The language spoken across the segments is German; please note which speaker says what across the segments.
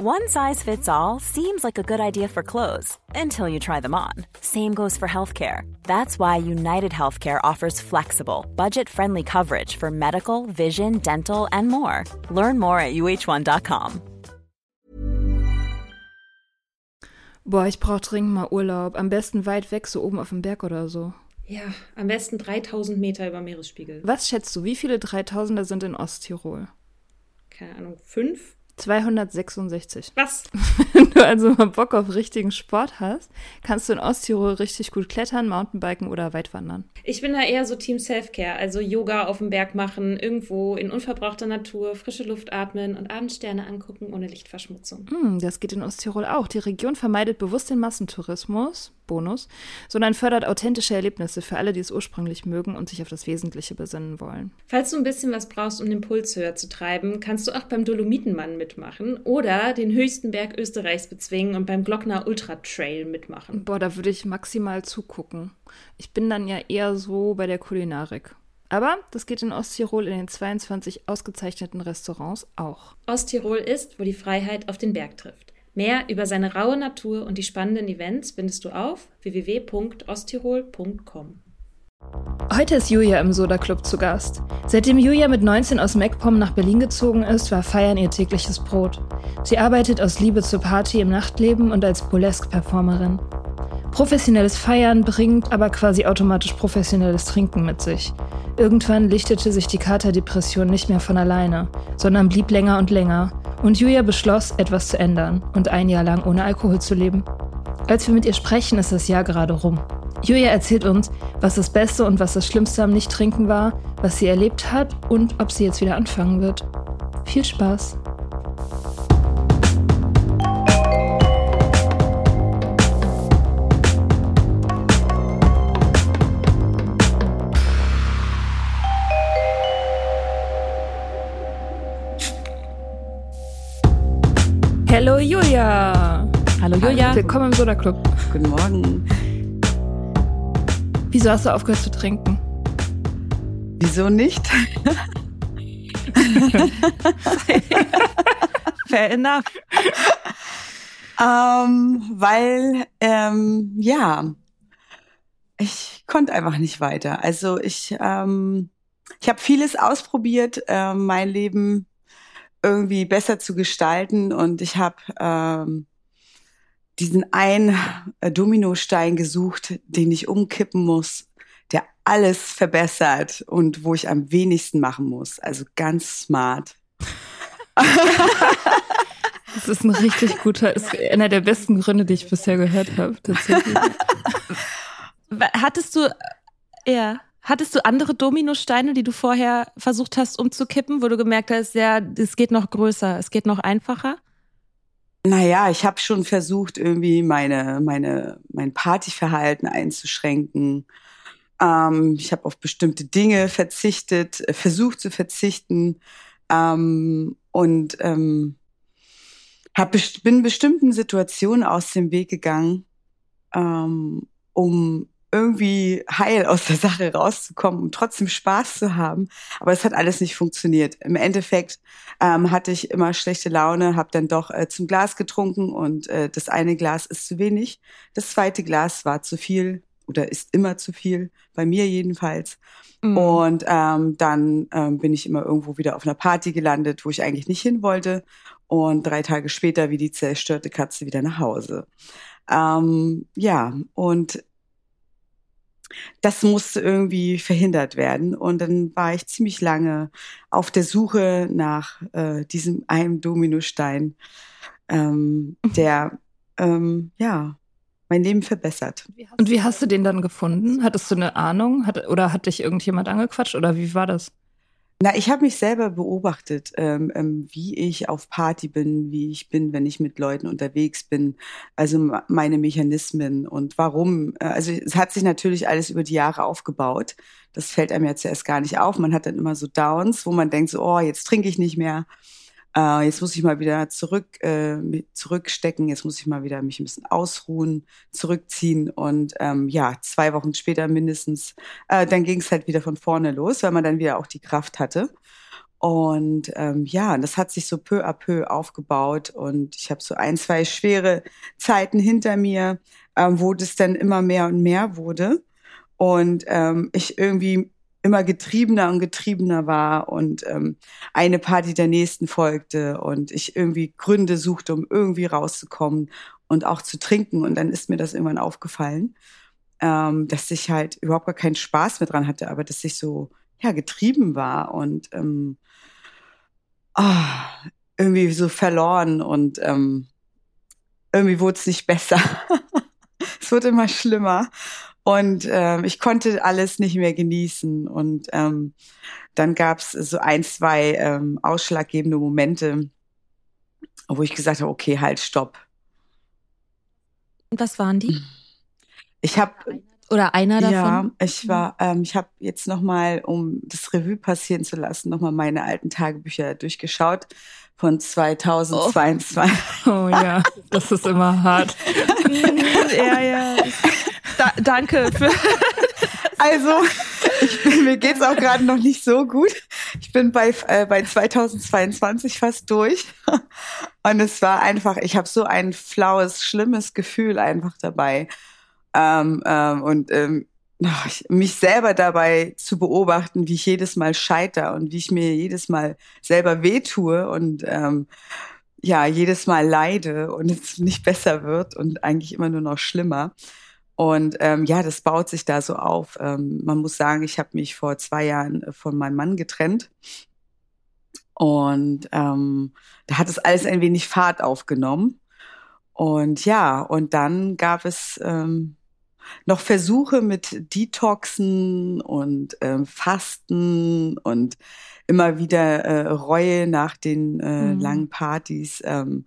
Speaker 1: One size fits all seems like a good idea for clothes until you try them on. Same goes for healthcare. That's why United Healthcare offers flexible, budget friendly coverage for medical, vision, dental, and more. Learn more at uh1.com.
Speaker 2: Boah, ich brauch dringend mal Urlaub. Am besten weit weg, so oben auf dem Berg oder so.
Speaker 3: Ja, am besten 3000 Meter über Meeresspiegel.
Speaker 2: Was schätzt du, wie viele 3000er sind in Osttirol?
Speaker 3: Keine Ahnung, fünf?
Speaker 2: 266.
Speaker 3: Was?
Speaker 2: Wenn du also mal Bock auf richtigen Sport hast, kannst du in Osttirol richtig gut klettern, Mountainbiken oder Weitwandern.
Speaker 3: Ich bin da eher so Team Selfcare, also Yoga auf dem Berg machen, irgendwo in unverbrauchter Natur, frische Luft atmen und Abendsterne angucken ohne Lichtverschmutzung.
Speaker 2: Hm, das geht in Osttirol auch. Die Region vermeidet bewusst den Massentourismus, Bonus, sondern fördert authentische Erlebnisse für alle, die es ursprünglich mögen und sich auf das Wesentliche besinnen wollen.
Speaker 3: Falls du ein bisschen was brauchst, um den Puls höher zu treiben, kannst du auch beim Dolomitenmann mitmachen oder den höchsten Berg Österreichs bezwingen und beim Glockner Ultra Trail mitmachen.
Speaker 2: Boah, da würde ich maximal zugucken. Ich bin dann ja eher so bei der Kulinarik. Aber das geht in Osttirol in den 22 ausgezeichneten Restaurants auch.
Speaker 3: Osttirol ist, wo die Freiheit auf den Berg trifft. Mehr über seine raue Natur und die spannenden Events findest du auf www.osttirol.com.
Speaker 2: Heute ist Julia im Soda Club zu Gast. Seitdem Julia mit 19 aus MacPom nach Berlin gezogen ist, war Feiern ihr tägliches Brot. Sie arbeitet aus Liebe zur Party im Nachtleben und als Burlesque-Performerin. Professionelles Feiern bringt aber quasi automatisch professionelles Trinken mit sich. Irgendwann lichtete sich die Katerdepression nicht mehr von alleine, sondern blieb länger und länger. Und Julia beschloss, etwas zu ändern und ein Jahr lang ohne Alkohol zu leben. Als wir mit ihr sprechen, ist das Jahr gerade rum. Julia erzählt uns, was das Beste und was das Schlimmste am Nicht-Trinken war, was sie erlebt hat und ob sie jetzt wieder anfangen wird. Viel Spaß! Hallo Julia! Willkommen im Soda Club.
Speaker 4: Guten Morgen.
Speaker 2: Wieso hast du aufgehört zu trinken?
Speaker 4: Wieso nicht?
Speaker 2: Fair enough.
Speaker 4: Ähm, weil, ähm, ja, ich konnte einfach nicht weiter. Also ich, ähm, ich habe vieles ausprobiert, äh, mein Leben irgendwie besser zu gestalten und ich habe ähm, diesen einen äh, Dominostein gesucht, den ich umkippen muss, der alles verbessert und wo ich am wenigsten machen muss. Also ganz smart.
Speaker 2: Das ist ein richtig guter, ist einer der besten Gründe, die ich bisher gehört habe, tatsächlich.
Speaker 5: Hattest du, ja, hattest du andere Dominosteine, die du vorher versucht hast umzukippen, wo du gemerkt hast, ja, es geht noch größer, es geht noch einfacher?
Speaker 4: Naja, ich habe schon versucht, irgendwie meine, meine, mein Partyverhalten einzuschränken. Ähm, ich habe auf bestimmte Dinge verzichtet, äh, versucht zu verzichten ähm, und ähm, hab bin bestimmten Situationen aus dem Weg gegangen, ähm, um irgendwie heil aus der Sache rauszukommen und trotzdem Spaß zu haben. Aber es hat alles nicht funktioniert. Im Endeffekt ähm, hatte ich immer schlechte Laune, habe dann doch äh, zum Glas getrunken und äh, das eine Glas ist zu wenig. Das zweite Glas war zu viel oder ist immer zu viel, bei mir jedenfalls. Mhm. Und ähm, dann ähm, bin ich immer irgendwo wieder auf einer Party gelandet, wo ich eigentlich nicht hin wollte. Und drei Tage später wie die zerstörte Katze wieder nach Hause. Ähm, ja, und das musste irgendwie verhindert werden. Und dann war ich ziemlich lange auf der Suche nach äh, diesem einen Dominostein, ähm, der ähm, ja mein Leben verbessert.
Speaker 2: Und wie hast du den dann gefunden? Hattest du eine Ahnung? Hat, oder hat dich irgendjemand angequatscht? Oder wie war das?
Speaker 4: Na, ich habe mich selber beobachtet, ähm, ähm, wie ich auf Party bin, wie ich bin, wenn ich mit Leuten unterwegs bin. Also meine Mechanismen und warum. Äh, also es hat sich natürlich alles über die Jahre aufgebaut. Das fällt einem ja zuerst gar nicht auf. Man hat dann immer so Downs, wo man denkt so, oh, jetzt trinke ich nicht mehr. Äh, jetzt muss ich mal wieder zurück, äh, zurückstecken, jetzt muss ich mal wieder mich ein bisschen ausruhen, zurückziehen und ähm, ja, zwei Wochen später mindestens, äh, dann ging es halt wieder von vorne los, weil man dann wieder auch die Kraft hatte. Und ähm, ja, das hat sich so peu à peu aufgebaut und ich habe so ein, zwei schwere Zeiten hinter mir, ähm, wo das dann immer mehr und mehr wurde und ähm, ich irgendwie immer getriebener und getriebener war und ähm, eine Party der nächsten folgte und ich irgendwie Gründe suchte, um irgendwie rauszukommen und auch zu trinken. Und dann ist mir das irgendwann aufgefallen, ähm, dass ich halt überhaupt gar keinen Spaß mehr dran hatte, aber dass ich so ja getrieben war und ähm, oh, irgendwie so verloren und ähm, irgendwie wurde es nicht besser. es wurde immer schlimmer. Und ähm, ich konnte alles nicht mehr genießen. Und ähm, dann gab es so ein, zwei ähm, ausschlaggebende Momente, wo ich gesagt habe, okay, halt, stopp.
Speaker 5: Und was waren die?
Speaker 4: Ich habe
Speaker 5: oder einer davon?
Speaker 4: Ja, ich war, ähm, ich habe jetzt nochmal, um das Revue passieren zu lassen, nochmal meine alten Tagebücher durchgeschaut von 2022.
Speaker 2: Oh, oh ja, das ist immer hart.
Speaker 5: ja, ja. Da, danke für.
Speaker 4: Also, ich mir geht's auch gerade noch nicht so gut. Ich bin bei, äh, bei 2022 fast durch. Und es war einfach, ich habe so ein flaues, schlimmes Gefühl einfach dabei. Ähm, ähm, und ähm, mich selber dabei zu beobachten, wie ich jedes Mal scheiter und wie ich mir jedes Mal selber wehtue und ähm, ja, jedes Mal leide und es nicht besser wird und eigentlich immer nur noch schlimmer. Und ähm, ja, das baut sich da so auf. Ähm, man muss sagen, ich habe mich vor zwei Jahren äh, von meinem Mann getrennt. Und ähm, da hat es alles ein wenig Fahrt aufgenommen. Und ja, und dann gab es ähm, noch Versuche mit Detoxen und ähm, Fasten und immer wieder äh, Reue nach den äh, mhm. langen Partys ähm,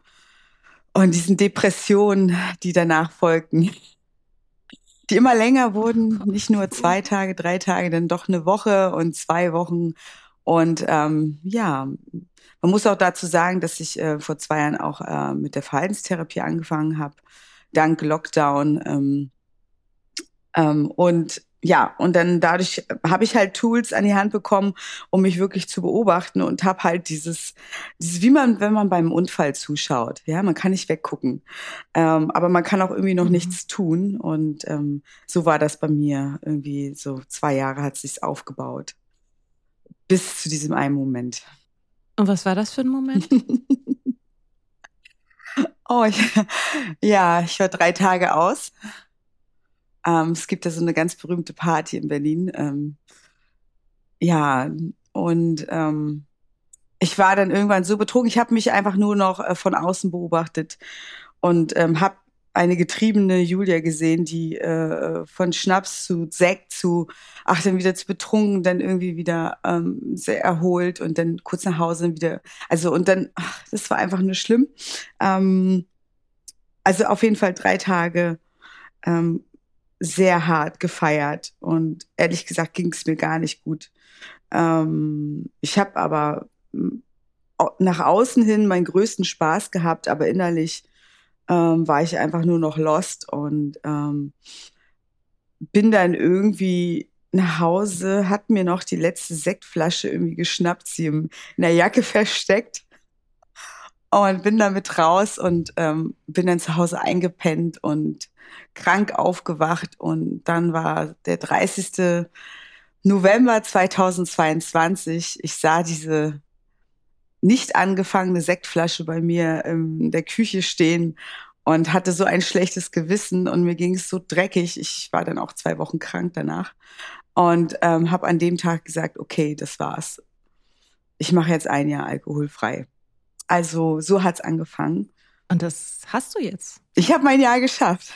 Speaker 4: und diesen Depressionen, die danach folgten die immer länger wurden, nicht nur zwei Tage, drei Tage, dann doch eine Woche und zwei Wochen. Und ähm, ja, man muss auch dazu sagen, dass ich äh, vor zwei Jahren auch äh, mit der Verhaltenstherapie angefangen habe, dank Lockdown. Ähm, ähm, und ja, und dann dadurch habe ich halt Tools an die Hand bekommen, um mich wirklich zu beobachten und habe halt dieses, dieses, wie man, wenn man beim Unfall zuschaut, ja, man kann nicht weggucken, ähm, aber man kann auch irgendwie noch mhm. nichts tun und ähm, so war das bei mir irgendwie so zwei Jahre hat sich's aufgebaut bis zu diesem einen Moment.
Speaker 5: Und was war das für ein Moment?
Speaker 4: oh, ich, ja, ich war drei Tage aus ähm, es gibt da so eine ganz berühmte Party in Berlin. Ähm, ja, und ähm, ich war dann irgendwann so betrogen. Ich habe mich einfach nur noch äh, von außen beobachtet und ähm, habe eine getriebene Julia gesehen, die äh, von Schnaps zu Sekt zu, ach, dann wieder zu betrunken, dann irgendwie wieder ähm, sehr erholt und dann kurz nach Hause wieder, also und dann, ach, das war einfach nur schlimm. Ähm, also auf jeden Fall drei Tage ähm, sehr hart gefeiert und ehrlich gesagt ging es mir gar nicht gut. Ähm, ich habe aber hm, nach außen hin meinen größten Spaß gehabt, aber innerlich ähm, war ich einfach nur noch lost und ähm, bin dann irgendwie nach Hause, hat mir noch die letzte Sektflasche irgendwie geschnappt, sie in der Jacke versteckt und bin damit raus und ähm, bin dann zu Hause eingepennt und krank aufgewacht. Und dann war der 30. November 2022. Ich sah diese nicht angefangene Sektflasche bei mir in der Küche stehen und hatte so ein schlechtes Gewissen und mir ging es so dreckig. Ich war dann auch zwei Wochen krank danach und ähm, habe an dem Tag gesagt, okay, das war's. Ich mache jetzt ein Jahr alkoholfrei. Also so hat's angefangen.
Speaker 5: Und das hast du jetzt.
Speaker 4: Ich habe mein Jahr geschafft.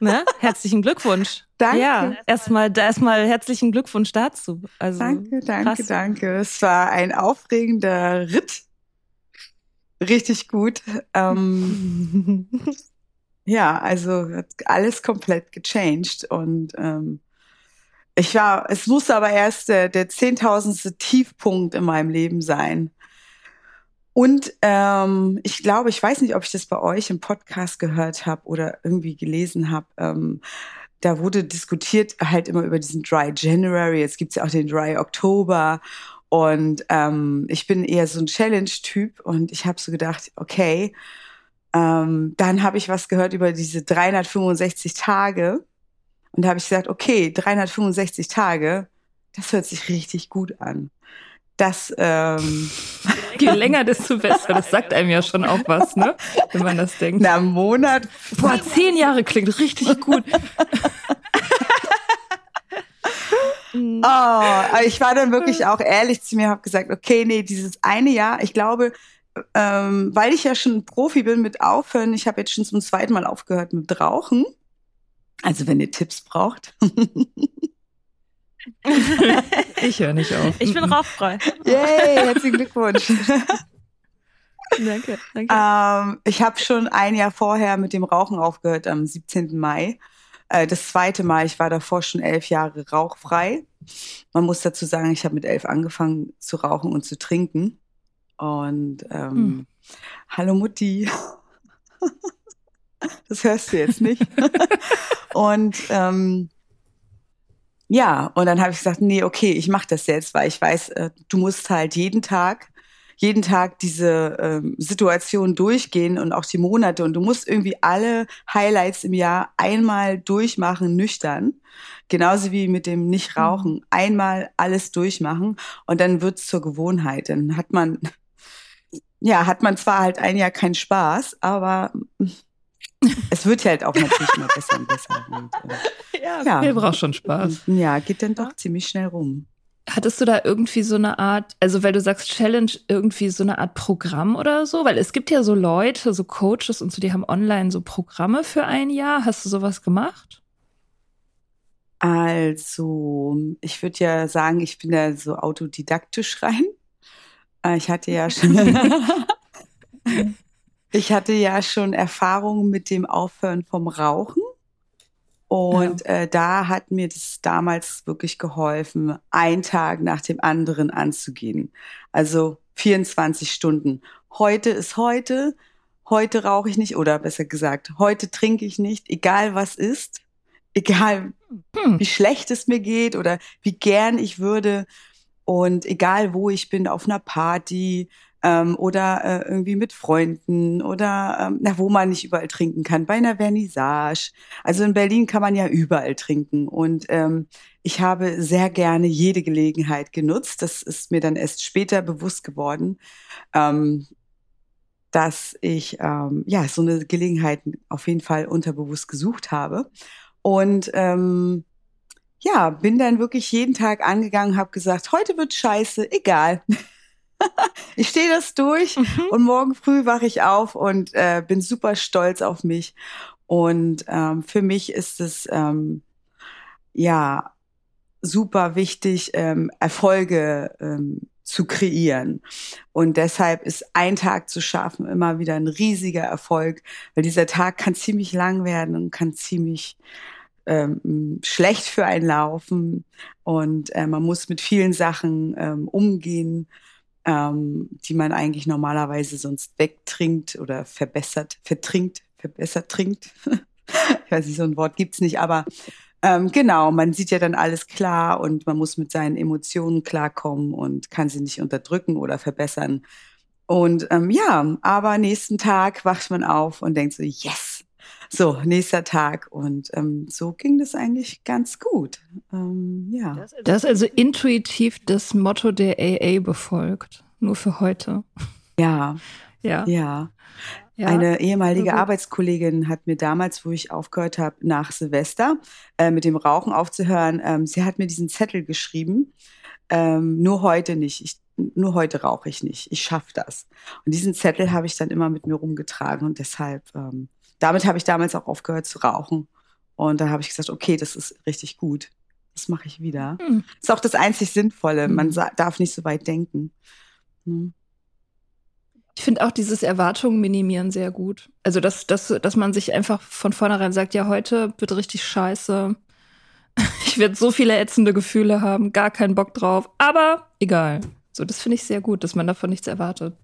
Speaker 5: Ne? Herzlichen Glückwunsch.
Speaker 4: Danke.
Speaker 5: Ja, erstmal erstmal herzlichen Glückwunsch dazu. Also,
Speaker 4: danke, danke, krass. danke. Es war ein aufregender Ritt. Richtig gut. Ähm, ja, also hat alles komplett gechanged und ähm, ich war, es musste aber erst der, der zehntausendste Tiefpunkt in meinem Leben sein. Und ähm, ich glaube, ich weiß nicht, ob ich das bei euch im Podcast gehört habe oder irgendwie gelesen habe. Ähm, da wurde diskutiert halt immer über diesen Dry January. Jetzt gibt's ja auch den Dry October. Und ähm, ich bin eher so ein Challenge-Typ und ich habe so gedacht, okay, ähm, dann habe ich was gehört über diese 365 Tage und da habe ich gesagt, okay, 365 Tage, das hört sich richtig gut an. Das ähm,
Speaker 2: Je länger, desto besser. Das sagt einem ja schon auch was, ne? Wenn man das denkt.
Speaker 4: Na, Monat.
Speaker 2: Boah, zehn Jahre klingt richtig gut.
Speaker 4: oh, ich war dann wirklich auch ehrlich zu mir, habe gesagt, okay, nee, dieses eine Jahr, ich glaube, ähm, weil ich ja schon Profi bin mit Aufhören, ich habe jetzt schon zum zweiten Mal aufgehört mit Rauchen. Also wenn ihr Tipps braucht.
Speaker 2: ich höre nicht auf.
Speaker 5: Ich bin rauchfrei.
Speaker 4: Yay, herzlichen Glückwunsch.
Speaker 5: danke, danke.
Speaker 4: Ähm, ich habe schon ein Jahr vorher mit dem Rauchen aufgehört, am 17. Mai. Äh, das zweite Mal, ich war davor schon elf Jahre rauchfrei. Man muss dazu sagen, ich habe mit elf angefangen zu rauchen und zu trinken. Und ähm, hm. hallo Mutti. das hörst du jetzt nicht. und ähm, ja, und dann habe ich gesagt, nee, okay, ich mache das jetzt, weil ich weiß, äh, du musst halt jeden Tag, jeden Tag diese ähm, Situation durchgehen und auch die Monate und du musst irgendwie alle Highlights im Jahr einmal durchmachen, nüchtern. Genauso wie mit dem Nichtrauchen. Mhm. Einmal alles durchmachen und dann wird's zur Gewohnheit. Dann hat man, ja, hat man zwar halt ein Jahr keinen Spaß, aber es wird halt auch natürlich immer besser und besser. Und,
Speaker 2: äh, ja, ja, mir braucht schon Spaß.
Speaker 4: Ja, geht dann doch ziemlich schnell rum.
Speaker 2: Hattest du da irgendwie so eine Art, also weil du sagst Challenge, irgendwie so eine Art Programm oder so? Weil es gibt ja so Leute, so Coaches und so, die haben online so Programme für ein Jahr. Hast du sowas gemacht?
Speaker 4: Also, ich würde ja sagen, ich bin da so autodidaktisch rein. Äh, ich hatte ja schon Ich hatte ja schon Erfahrungen mit dem Aufhören vom Rauchen. Und ja. äh, da hat mir das damals wirklich geholfen, einen Tag nach dem anderen anzugehen. Also 24 Stunden. Heute ist heute. Heute rauche ich nicht oder besser gesagt, heute trinke ich nicht, egal was ist, egal hm. wie schlecht es mir geht oder wie gern ich würde und egal wo ich bin, auf einer Party, ähm, oder äh, irgendwie mit Freunden oder ähm, na, wo man nicht überall trinken kann, bei einer Vernissage. Also in Berlin kann man ja überall trinken und ähm, ich habe sehr gerne jede Gelegenheit genutzt. Das ist mir dann erst später bewusst geworden, ähm, dass ich ähm, ja so eine Gelegenheit auf jeden Fall unterbewusst gesucht habe und ähm, ja, bin dann wirklich jeden Tag angegangen, habe gesagt, heute wird scheiße, egal. ich stehe das durch mhm. und morgen früh wache ich auf und äh, bin super stolz auf mich. Und ähm, für mich ist es ähm, ja super wichtig, ähm, Erfolge ähm, zu kreieren. Und deshalb ist ein Tag zu schaffen immer wieder ein riesiger Erfolg, weil dieser Tag kann ziemlich lang werden und kann ziemlich ähm, schlecht für einen laufen. Und äh, man muss mit vielen Sachen ähm, umgehen ähm, die man eigentlich normalerweise sonst wegtrinkt oder verbessert, vertrinkt, verbessert trinkt. ich weiß nicht, so ein Wort gibt's nicht, aber ähm, genau, man sieht ja dann alles klar und man muss mit seinen Emotionen klarkommen und kann sie nicht unterdrücken oder verbessern. Und ähm, ja, aber nächsten Tag wacht man auf und denkt so, yes, so, nächster Tag. Und ähm, so ging das eigentlich ganz gut. Ähm, ja.
Speaker 2: Das ist also intuitiv das Motto der AA befolgt. Nur für heute.
Speaker 4: Ja. Ja. Ja. Ja, Eine ehemalige also. Arbeitskollegin hat mir damals, wo ich aufgehört habe, nach Silvester äh, mit dem Rauchen aufzuhören, ähm, sie hat mir diesen Zettel geschrieben. Ähm, nur heute nicht. Ich, nur heute rauche ich nicht. Ich schaffe das. Und diesen Zettel habe ich dann immer mit mir rumgetragen und deshalb ähm, damit habe ich damals auch aufgehört zu rauchen. Und da habe ich gesagt, okay, das ist richtig gut. Das mache ich wieder. Mhm. Das ist auch das einzig Sinnvolle. Man hm. darf nicht so weit denken. Mhm.
Speaker 2: Ich finde auch dieses Erwartungen minimieren sehr gut. Also, dass, dass, dass man sich einfach von vornherein sagt, ja, heute wird richtig scheiße. Ich werde so viele ätzende Gefühle haben, gar keinen Bock drauf, aber egal. So, das finde ich sehr gut, dass man davon nichts erwartet.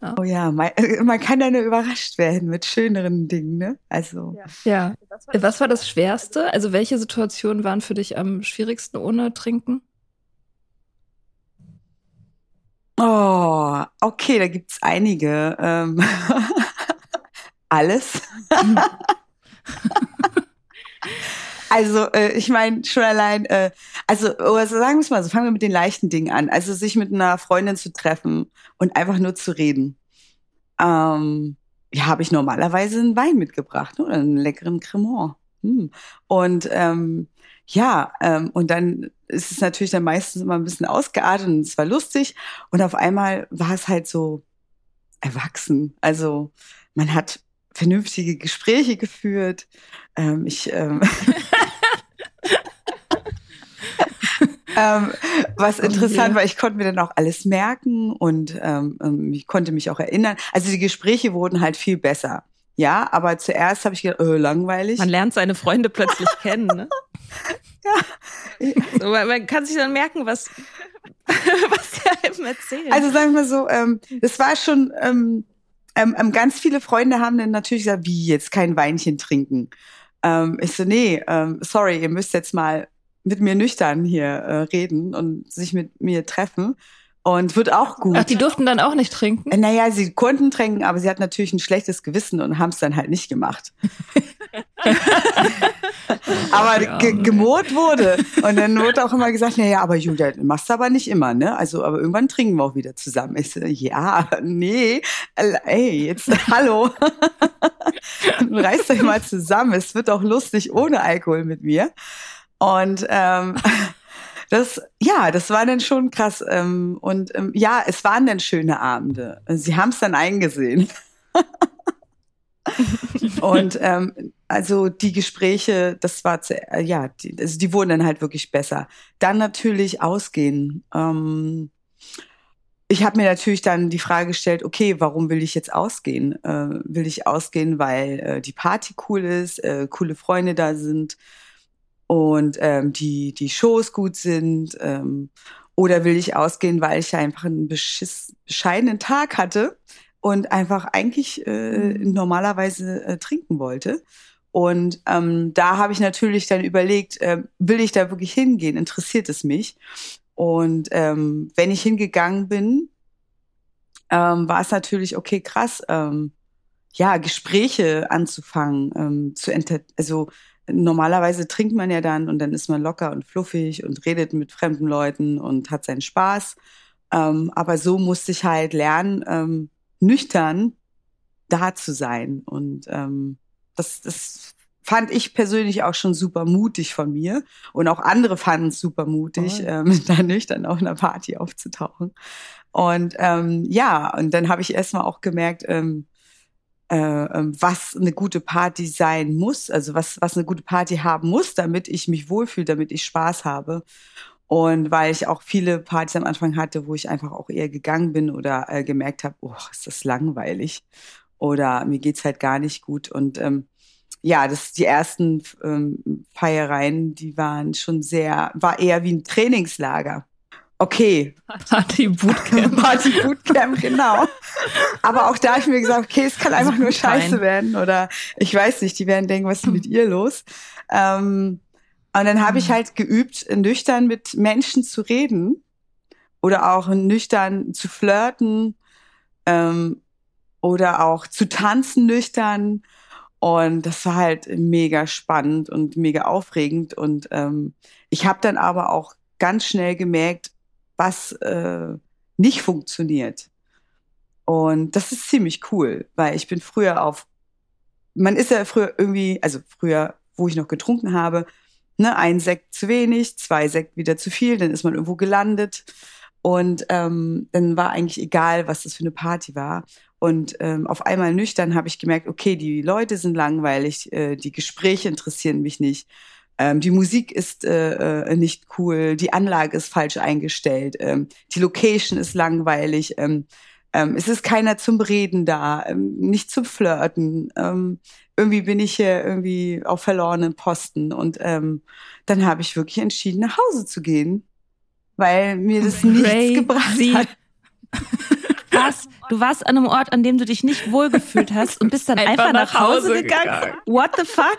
Speaker 4: Ja. Oh ja, man, man, kann dann nur überrascht werden mit schöneren Dingen, ne? Also.
Speaker 2: Ja. ja. Was war das Schwerste? Also welche Situationen waren für dich am schwierigsten ohne Trinken?
Speaker 4: Oh, okay, da gibt's einige. Ähm, alles. also, äh, ich meine, schon allein, äh, also, also sagen wir es mal so, fangen wir mit den leichten Dingen an. Also, sich mit einer Freundin zu treffen und einfach nur zu reden. Ähm, ja, habe ich normalerweise einen Wein mitgebracht, ne? oder einen leckeren Cremant. Hm. Und ähm, ja, ähm, und dann ist es natürlich dann meistens immer ein bisschen ausgeartet und es war lustig. Und auf einmal war es halt so erwachsen. Also man hat vernünftige Gespräche geführt. Ähm, ich ähm, ähm, was interessant war, ich konnte mir dann auch alles merken und ähm, ähm, ich konnte mich auch erinnern. Also die Gespräche wurden halt viel besser. Ja, aber zuerst habe ich gedacht, oh, langweilig.
Speaker 5: Man lernt seine Freunde plötzlich kennen, ne? ja. So, man kann sich dann merken, was, was sie einem erzählen.
Speaker 4: Also sagen wir so, ähm, das war schon, ähm, ähm, ähm, ganz viele Freunde haben dann natürlich gesagt, wie jetzt kein Weinchen trinken. Ähm, ich so, nee, ähm, sorry, ihr müsst jetzt mal mit mir nüchtern hier äh, reden und sich mit mir treffen. Und wird auch gut.
Speaker 2: Ach, die durften dann auch nicht trinken?
Speaker 4: Äh, naja, sie konnten trinken, aber sie hat natürlich ein schlechtes Gewissen und haben es dann halt nicht gemacht. aber ja, ge gemurrt wurde. Und dann wurde auch immer gesagt, naja, aber Julia, machst du aber nicht immer, ne? Also, aber irgendwann trinken wir auch wieder zusammen. Ich so, ja, nee, ey, jetzt, hallo. Reißt euch mal zusammen. Es wird auch lustig ohne Alkohol mit mir. Und ähm, das, ja, das war dann schon krass. Ähm, und ähm, ja, es waren dann schöne Abende. Sie haben es dann eingesehen. und ähm, also die Gespräche, das war zu, äh, ja, die, also die wurden dann halt wirklich besser. Dann natürlich ausgehen. Ähm, ich habe mir natürlich dann die Frage gestellt, okay, warum will ich jetzt ausgehen? Äh, will ich ausgehen, weil äh, die Party cool ist, äh, coole Freunde da sind? Und ähm, die, die Shows gut sind? Ähm, oder will ich ausgehen, weil ich einfach einen beschiss, bescheidenen Tag hatte und einfach eigentlich äh, mhm. normalerweise äh, trinken wollte? Und ähm, da habe ich natürlich dann überlegt, äh, will ich da wirklich hingehen? Interessiert es mich? Und ähm, wenn ich hingegangen bin, ähm, war es natürlich okay, krass, ähm, ja, Gespräche anzufangen, ähm, zu enter also normalerweise trinkt man ja dann und dann ist man locker und fluffig und redet mit fremden Leuten und hat seinen Spaß. Ähm, aber so musste ich halt lernen, ähm, nüchtern da zu sein. Und ähm, das, das fand ich persönlich auch schon super mutig von mir. Und auch andere fanden es super mutig, ähm, da nüchtern auf einer Party aufzutauchen. Und ähm, ja, und dann habe ich erstmal auch gemerkt, ähm, äh, ähm, was eine gute Party sein muss, also was, was eine gute Party haben muss, damit ich mich wohlfühle, damit ich Spaß habe. Und weil ich auch viele Partys am Anfang hatte, wo ich einfach auch eher gegangen bin oder äh, gemerkt habe, oh, ist das langweilig oder mir geht's halt gar nicht gut. Und ähm, ja, das die ersten ähm, Feiereien, die waren schon sehr, war eher wie ein Trainingslager okay.
Speaker 2: Party Bootcamp.
Speaker 4: Party Bootcamp, genau. Aber auch da habe ich mir gesagt, okay, es kann einfach nur scheiße werden oder ich weiß nicht, die werden denken, was ist mit ihr los? Ähm, und dann habe ich mhm. halt geübt, nüchtern mit Menschen zu reden oder auch nüchtern zu flirten ähm, oder auch zu tanzen nüchtern. Und das war halt mega spannend und mega aufregend. Und ähm, ich habe dann aber auch ganz schnell gemerkt, was äh, nicht funktioniert. Und das ist ziemlich cool, weil ich bin früher auf, man ist ja früher irgendwie, also früher, wo ich noch getrunken habe, ne, ein Sekt zu wenig, zwei Sekt wieder zu viel, dann ist man irgendwo gelandet. Und ähm, dann war eigentlich egal, was das für eine Party war. Und ähm, auf einmal nüchtern habe ich gemerkt, okay, die Leute sind langweilig, äh, die Gespräche interessieren mich nicht ähm, die Musik ist äh, äh, nicht cool, die Anlage ist falsch eingestellt, ähm, die Location ist langweilig, ähm, ähm, es ist keiner zum Reden da, ähm, nicht zum Flirten. Ähm, irgendwie bin ich hier irgendwie auf verlorenen Posten und dann habe ich wirklich entschieden, nach Hause zu gehen, weil mir das nichts gebracht hat.
Speaker 5: Was? Du warst an einem Ort, an dem du dich nicht wohlgefühlt hast und bist dann einfach, einfach nach, Hause, Hause gegangen. gegangen. What the fuck?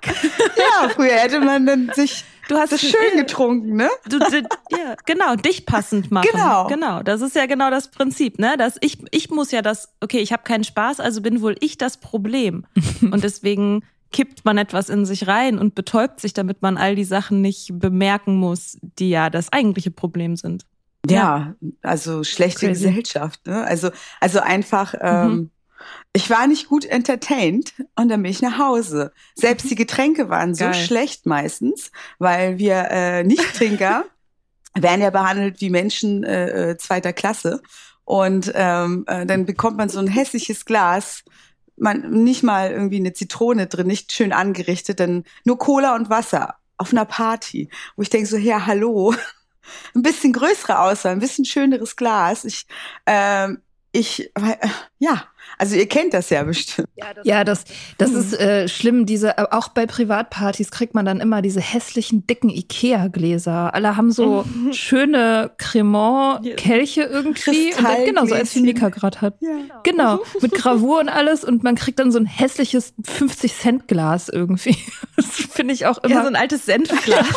Speaker 4: Ja, früher hätte man dann sich Du hast es schön getrunken, ne?
Speaker 5: Du, du, ja, genau, dich passend machen. Genau. Genau, das ist ja genau das Prinzip, ne? Dass ich ich muss ja das, okay, ich habe keinen Spaß, also bin wohl ich das Problem. Und deswegen kippt man etwas in sich rein und betäubt sich, damit man all die Sachen nicht bemerken muss, die ja das eigentliche Problem sind.
Speaker 4: Ja, also schlechte Crazy. Gesellschaft. Ne? Also, also einfach, ähm, mhm. ich war nicht gut entertained und dann bin ich nach Hause. Selbst die Getränke waren so Geil. schlecht meistens, weil wir äh, Nicht-Trinker werden ja behandelt wie Menschen äh, äh, zweiter Klasse. Und ähm, äh, dann bekommt man so ein hässliches Glas, man nicht mal irgendwie eine Zitrone drin, nicht schön angerichtet, dann nur Cola und Wasser auf einer Party, wo ich denke so, ja, hallo, ein bisschen größere Auswahl, ein bisschen schöneres Glas. Ich, ähm, ich, äh, ja, also ihr kennt das ja bestimmt.
Speaker 2: Ja, das, das, das ist äh, schlimm. Diese, äh, auch bei Privatpartys kriegt man dann immer diese hässlichen dicken Ikea-Gläser. Alle haben so mhm. schöne Cremant-Kelche irgendwie. Und dann, genau, so als wie Mika gerade hat. Ja. Genau, mit Gravur und alles. Und man kriegt dann so ein hässliches 50-Cent-Glas irgendwie. Das finde ich auch immer. Ja,
Speaker 5: so ein altes Senfglas.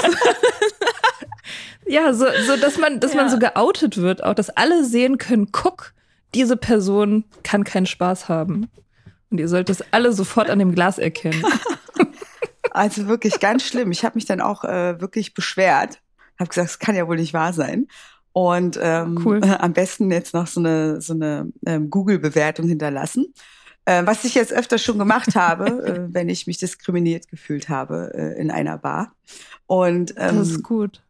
Speaker 2: Ja, so, so dass man, dass ja. man so geoutet wird, auch dass alle sehen können, guck, diese Person kann keinen Spaß haben. Und ihr sollt es alle sofort an dem Glas erkennen.
Speaker 4: Also wirklich ganz schlimm. Ich habe mich dann auch äh, wirklich beschwert. Habe gesagt, es kann ja wohl nicht wahr sein. Und ähm, cool. am besten jetzt noch so eine, so eine ähm, Google-Bewertung hinterlassen. Äh, was ich jetzt öfter schon gemacht habe, äh, wenn ich mich diskriminiert gefühlt habe äh, in einer Bar. Und
Speaker 2: ähm, das ist gut.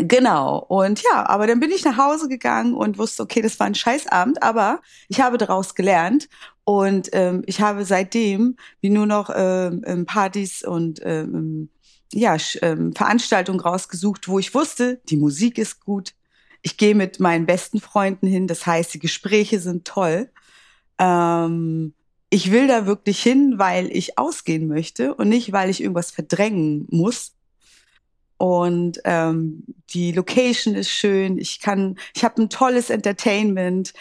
Speaker 4: Genau. Und ja, aber dann bin ich nach Hause gegangen und wusste, okay, das war ein Scheißabend, aber ich habe daraus gelernt und ähm, ich habe seitdem wie nur noch ähm, Partys und ähm, ja, ähm, Veranstaltungen rausgesucht, wo ich wusste, die Musik ist gut. Ich gehe mit meinen besten Freunden hin, das heißt, die Gespräche sind toll. Ähm, ich will da wirklich hin, weil ich ausgehen möchte und nicht, weil ich irgendwas verdrängen muss. Und ähm, die Location ist schön. Ich kann, ich habe ein tolles Entertainment,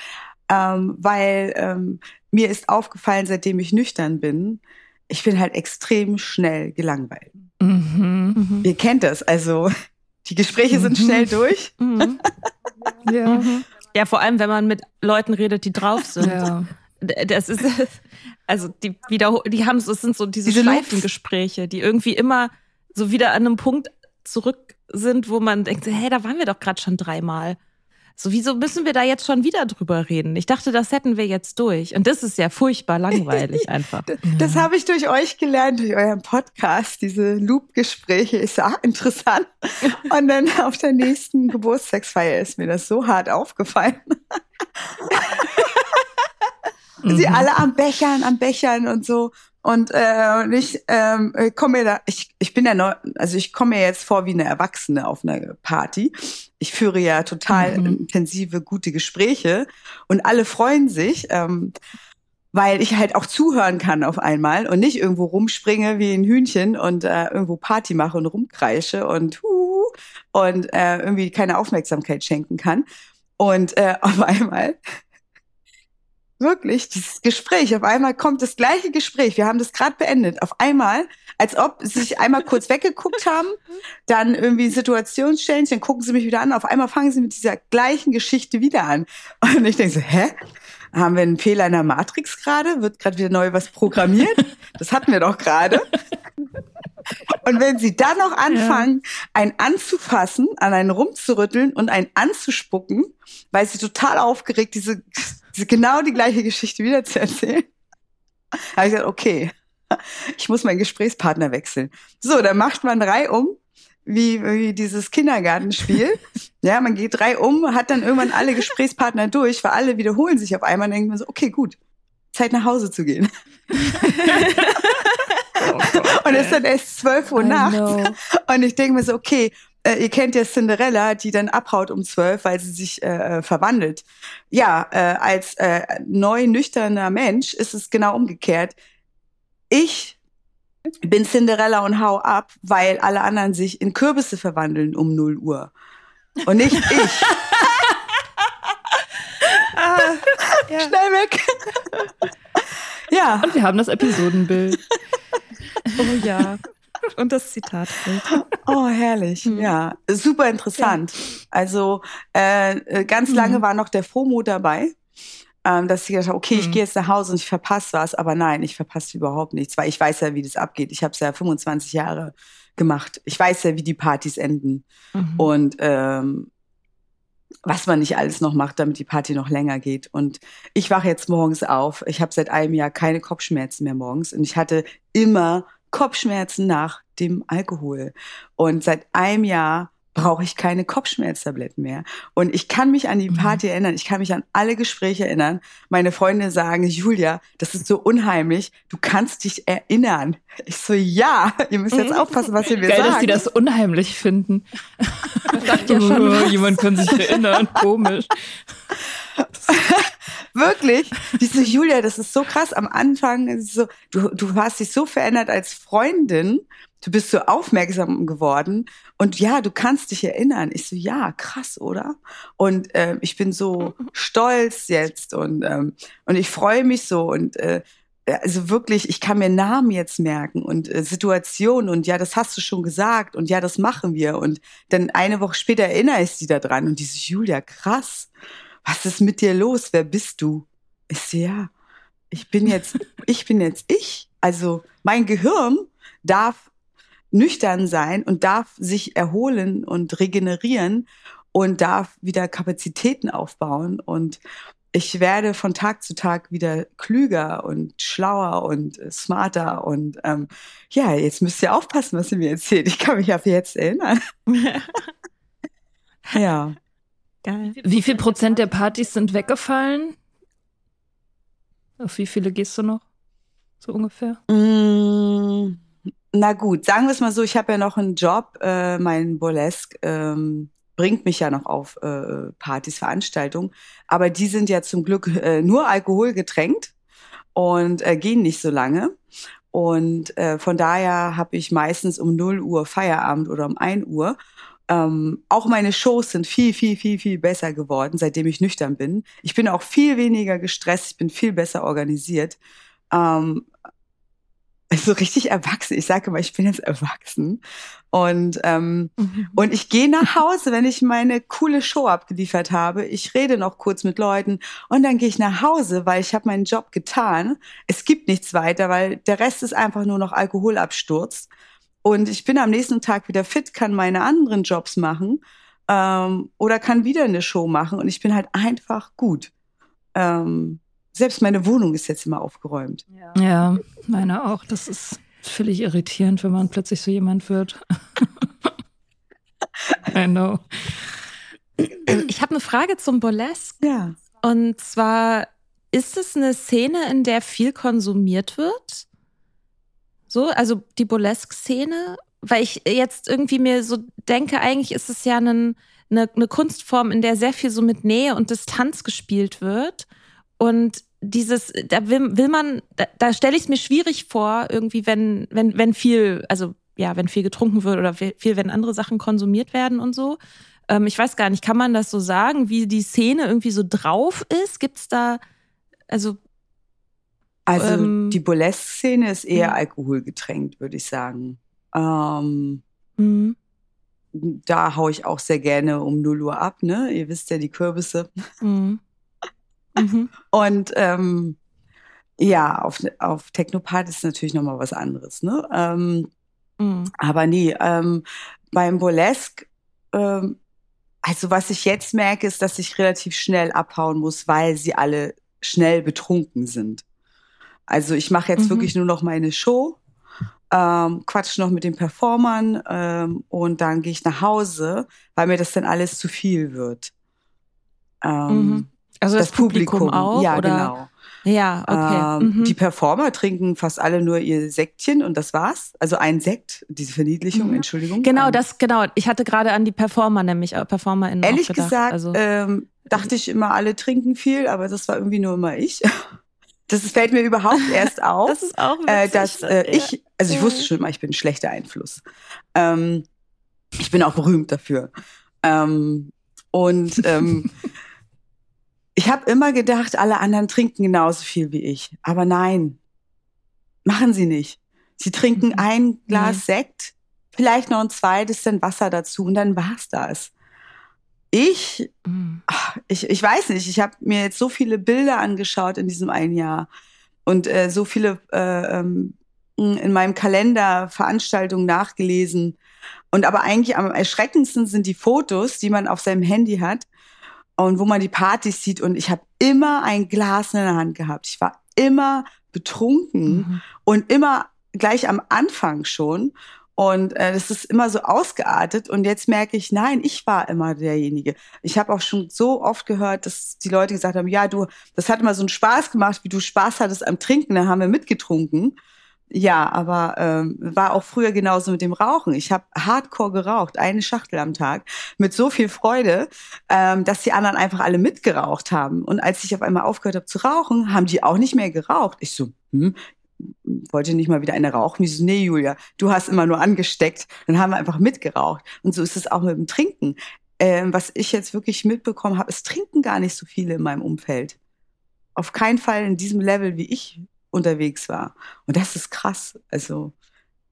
Speaker 4: ähm, weil ähm, mir ist aufgefallen, seitdem ich nüchtern bin, ich bin halt extrem schnell gelangweilt. Mhm. Mhm. Ihr kennt das, also die Gespräche sind mhm. schnell durch. Mhm.
Speaker 5: ja. ja, vor allem, wenn man mit Leuten redet, die drauf sind. Ja. Das ist also die wieder die haben so es sind so diese, diese Schleifengespräche, die irgendwie immer so wieder an einem Punkt zurück sind, wo man denkt, hey, da waren wir doch gerade schon dreimal. So, wieso müssen wir da jetzt schon wieder drüber reden? Ich dachte, das hätten wir jetzt durch. Und das ist ja furchtbar langweilig einfach.
Speaker 4: das, das habe ich durch euch gelernt, durch euren Podcast. Diese Loop-Gespräche ist ja interessant. Und dann auf der nächsten Geburtstagsfeier ist mir das so hart aufgefallen. Sie mhm. alle am Bechern, am Bechern und so. Und, äh, und ich ähm, komme mir da, ich, ich bin ja neu, also ich komme mir jetzt vor wie eine Erwachsene auf einer Party. Ich führe ja total mhm. intensive, gute Gespräche und alle freuen sich, ähm, weil ich halt auch zuhören kann auf einmal und nicht irgendwo rumspringe wie ein Hühnchen und äh, irgendwo Party mache und rumkreische und uh, und äh, irgendwie keine Aufmerksamkeit schenken kann. Und äh, auf einmal Wirklich, dieses Gespräch. Auf einmal kommt das gleiche Gespräch. Wir haben das gerade beendet. Auf einmal, als ob sie sich einmal kurz weggeguckt haben, dann irgendwie Situationen stellen, dann gucken sie mich wieder an. Auf einmal fangen sie mit dieser gleichen Geschichte wieder an. Und ich denke so, hä? Haben wir einen Fehler in der Matrix gerade? Wird gerade wieder neu was programmiert? Das hatten wir doch gerade. Und wenn sie dann noch anfangen, ja. einen anzufassen, an einen rumzurütteln und einen anzuspucken, weil sie total aufgeregt diese genau die gleiche Geschichte wieder zu erzählen. Habe ich gesagt, okay, ich muss meinen Gesprächspartner wechseln. So, dann macht man drei um, wie, wie dieses Kindergartenspiel. ja, man geht drei um, hat dann irgendwann alle Gesprächspartner durch, weil alle wiederholen sich auf einmal und denkt man so, okay, gut, Zeit nach Hause zu gehen. oh und es ist dann erst zwölf Uhr nachts. Und ich denke mir so, okay, äh, ihr kennt ja Cinderella, die dann abhaut um zwölf, weil sie sich äh, verwandelt. Ja, äh, als äh, neu nüchterner Mensch ist es genau umgekehrt. Ich bin Cinderella und hau ab, weil alle anderen sich in Kürbisse verwandeln um 0 Uhr. Und nicht ich. ja. schnell weg.
Speaker 2: ja. Und wir haben das Episodenbild.
Speaker 5: Oh ja. Und das Zitat.
Speaker 4: Oh, herrlich. Hm. Ja, super interessant. Ja. Also äh, ganz lange mhm. war noch der FOMO dabei ähm, dass ich gedacht habe, okay, mhm. ich gehe jetzt nach Hause und ich verpasse was, aber nein, ich verpasse überhaupt nichts, weil ich weiß ja, wie das abgeht. Ich habe es ja 25 Jahre gemacht. Ich weiß ja, wie die Partys enden mhm. und ähm, was man nicht alles noch macht, damit die Party noch länger geht. Und ich wache jetzt morgens auf. Ich habe seit einem Jahr keine Kopfschmerzen mehr morgens und ich hatte immer Kopfschmerzen nach dem Alkohol. Und seit einem Jahr brauche ich keine Kopfschmerztabletten mehr. Und ich kann mich an die mhm. Party mhm. erinnern, ich kann mich an alle Gespräche erinnern. Meine Freunde sagen, Julia, das ist so unheimlich, du kannst dich erinnern. Ich so, ja, ihr müsst jetzt mhm. aufpassen, was ihr mir
Speaker 2: Geil,
Speaker 4: sagt.
Speaker 2: dass die das unheimlich finden. sagt ja schon, oh, jemand kann sich erinnern, komisch.
Speaker 4: Wirklich? Die so, Julia, das ist so krass. Am Anfang, so, du, du hast dich so verändert als Freundin du bist so aufmerksam geworden und ja, du kannst dich erinnern. Ich so, ja, krass, oder? Und äh, ich bin so stolz jetzt und, ähm, und ich freue mich so und äh, also wirklich, ich kann mir Namen jetzt merken und äh, Situationen und ja, das hast du schon gesagt und ja, das machen wir. Und dann eine Woche später erinnere ich sie da dran und diese Julia, krass, was ist mit dir los? Wer bist du? Ich so, ja, ich bin jetzt, ich bin jetzt ich. Also mein Gehirn darf nüchtern sein und darf sich erholen und regenerieren und darf wieder Kapazitäten aufbauen und ich werde von Tag zu Tag wieder klüger und schlauer und äh, smarter und ähm, ja, jetzt müsst ihr aufpassen, was ihr mir erzählt. Ich kann mich auf jetzt erinnern. ja.
Speaker 2: Geil. Wie viel Prozent der Partys sind weggefallen? Auf wie viele gehst du noch? So ungefähr?
Speaker 4: Mmh na gut, sagen wir es mal so, ich habe ja noch einen Job, äh, mein Burlesque ähm, bringt mich ja noch auf äh, Partys, Veranstaltungen, aber die sind ja zum Glück äh, nur Alkohol getränkt und äh, gehen nicht so lange. Und äh, von daher habe ich meistens um 0 Uhr Feierabend oder um 1 Uhr. Ähm, auch meine Shows sind viel, viel, viel, viel besser geworden, seitdem ich nüchtern bin. Ich bin auch viel weniger gestresst, ich bin viel besser organisiert. Ähm, also richtig erwachsen. Ich sage immer, ich bin jetzt erwachsen. Und, ähm, mhm. und ich gehe nach Hause, wenn ich meine coole Show abgeliefert habe. Ich rede noch kurz mit Leuten und dann gehe ich nach Hause, weil ich habe meinen Job getan. Es gibt nichts weiter, weil der Rest ist einfach nur noch Alkoholabsturz. Und ich bin am nächsten Tag wieder fit, kann meine anderen Jobs machen ähm, oder kann wieder eine Show machen. Und ich bin halt einfach gut. Ähm, selbst meine Wohnung ist jetzt immer aufgeräumt.
Speaker 2: Ja, ja meine auch. Das ist völlig irritierend, wenn man plötzlich so jemand wird. I know.
Speaker 5: Ich habe eine Frage zum Burlesque.
Speaker 4: Ja.
Speaker 5: Und zwar, ist es eine Szene, in der viel konsumiert wird? So, also die Burlesque-Szene? Weil ich jetzt irgendwie mir so denke, eigentlich ist es ja ein, eine, eine Kunstform, in der sehr viel so mit Nähe und Distanz gespielt wird. Und dieses, da will, will man, da, da stelle ich es mir schwierig vor, irgendwie, wenn, wenn, wenn viel, also ja, wenn viel getrunken wird oder viel, wenn andere Sachen konsumiert werden und so. Ähm, ich weiß gar nicht, kann man das so sagen, wie die Szene irgendwie so drauf ist? Gibt's da, also.
Speaker 4: Also ähm, die Burlesque-Szene ist eher alkoholgetränkt, würde ich sagen. Ähm, mhm. Da haue ich auch sehr gerne um 0 Uhr ab, ne? Ihr wisst ja, die Kürbisse. Mhm. Mhm. Und ähm, ja, auf, auf Technopart ist natürlich nochmal was anderes, ne? Ähm. Aber nee, ähm, beim Burlesque, ähm, also was ich jetzt merke, ist, dass ich relativ schnell abhauen muss, weil sie alle schnell betrunken sind. Also ich mache jetzt mhm. wirklich nur noch meine Show, ähm, quatsch noch mit den Performern ähm, und dann gehe ich nach Hause, weil mir das dann alles zu viel wird. Ähm, mhm.
Speaker 5: Also das, das Publikum, Publikum, auch?
Speaker 4: Ja,
Speaker 5: oder?
Speaker 4: genau.
Speaker 5: Ja, okay.
Speaker 4: Ähm, mhm. Die Performer trinken fast alle nur ihr Sektchen und das war's. Also ein Sekt, diese Verniedlichung, mhm. Entschuldigung.
Speaker 5: Genau, ähm, das, genau. Ich hatte gerade an die Performer nämlich, äh, PerformerInnen
Speaker 4: Ehrlich gesagt, also, ähm, dachte ich immer, alle trinken viel, aber das war irgendwie nur immer ich. Das fällt mir überhaupt erst auf.
Speaker 5: das ist auch
Speaker 4: äh, witzig, äh, dass äh, ja. ich, also ich wusste schon immer, ich bin ein schlechter Einfluss. Ähm, ich bin auch berühmt dafür. Ähm, und ähm, ich habe immer gedacht, alle anderen trinken genauso viel wie ich. Aber nein, machen sie nicht. Sie trinken mhm. ein Glas. Sekt, vielleicht noch ein zweites, dann Wasser dazu und dann war's das. Ich, mhm. ich, ich weiß nicht, ich habe mir jetzt so viele Bilder angeschaut in diesem einen Jahr und äh, so viele äh, ähm, in meinem Kalender Veranstaltungen nachgelesen. Und aber eigentlich am erschreckendsten sind die Fotos, die man auf seinem Handy hat und wo man die Partys sieht. Und ich habe immer ein Glas in der Hand gehabt. Ich war immer betrunken mhm. und immer gleich am Anfang schon. Und äh, das ist immer so ausgeartet. Und jetzt merke ich, nein, ich war immer derjenige. Ich habe auch schon so oft gehört, dass die Leute gesagt haben, ja, du, das hat immer so einen Spaß gemacht, wie du Spaß hattest am Trinken. Da haben wir mitgetrunken. Ja, aber ähm, war auch früher genauso mit dem Rauchen. Ich habe hardcore geraucht, eine Schachtel am Tag, mit so viel Freude, ähm, dass die anderen einfach alle mitgeraucht haben. Und als ich auf einmal aufgehört habe zu rauchen, haben die auch nicht mehr geraucht. Ich so, hm, wollte nicht mal wieder eine rauchen. Ich so, nee, Julia, du hast immer nur angesteckt. Dann haben wir einfach mitgeraucht. Und so ist es auch mit dem Trinken. Ähm, was ich jetzt wirklich mitbekommen habe, es trinken gar nicht so viele in meinem Umfeld. Auf keinen Fall in diesem Level, wie ich unterwegs war. Und das ist krass. Also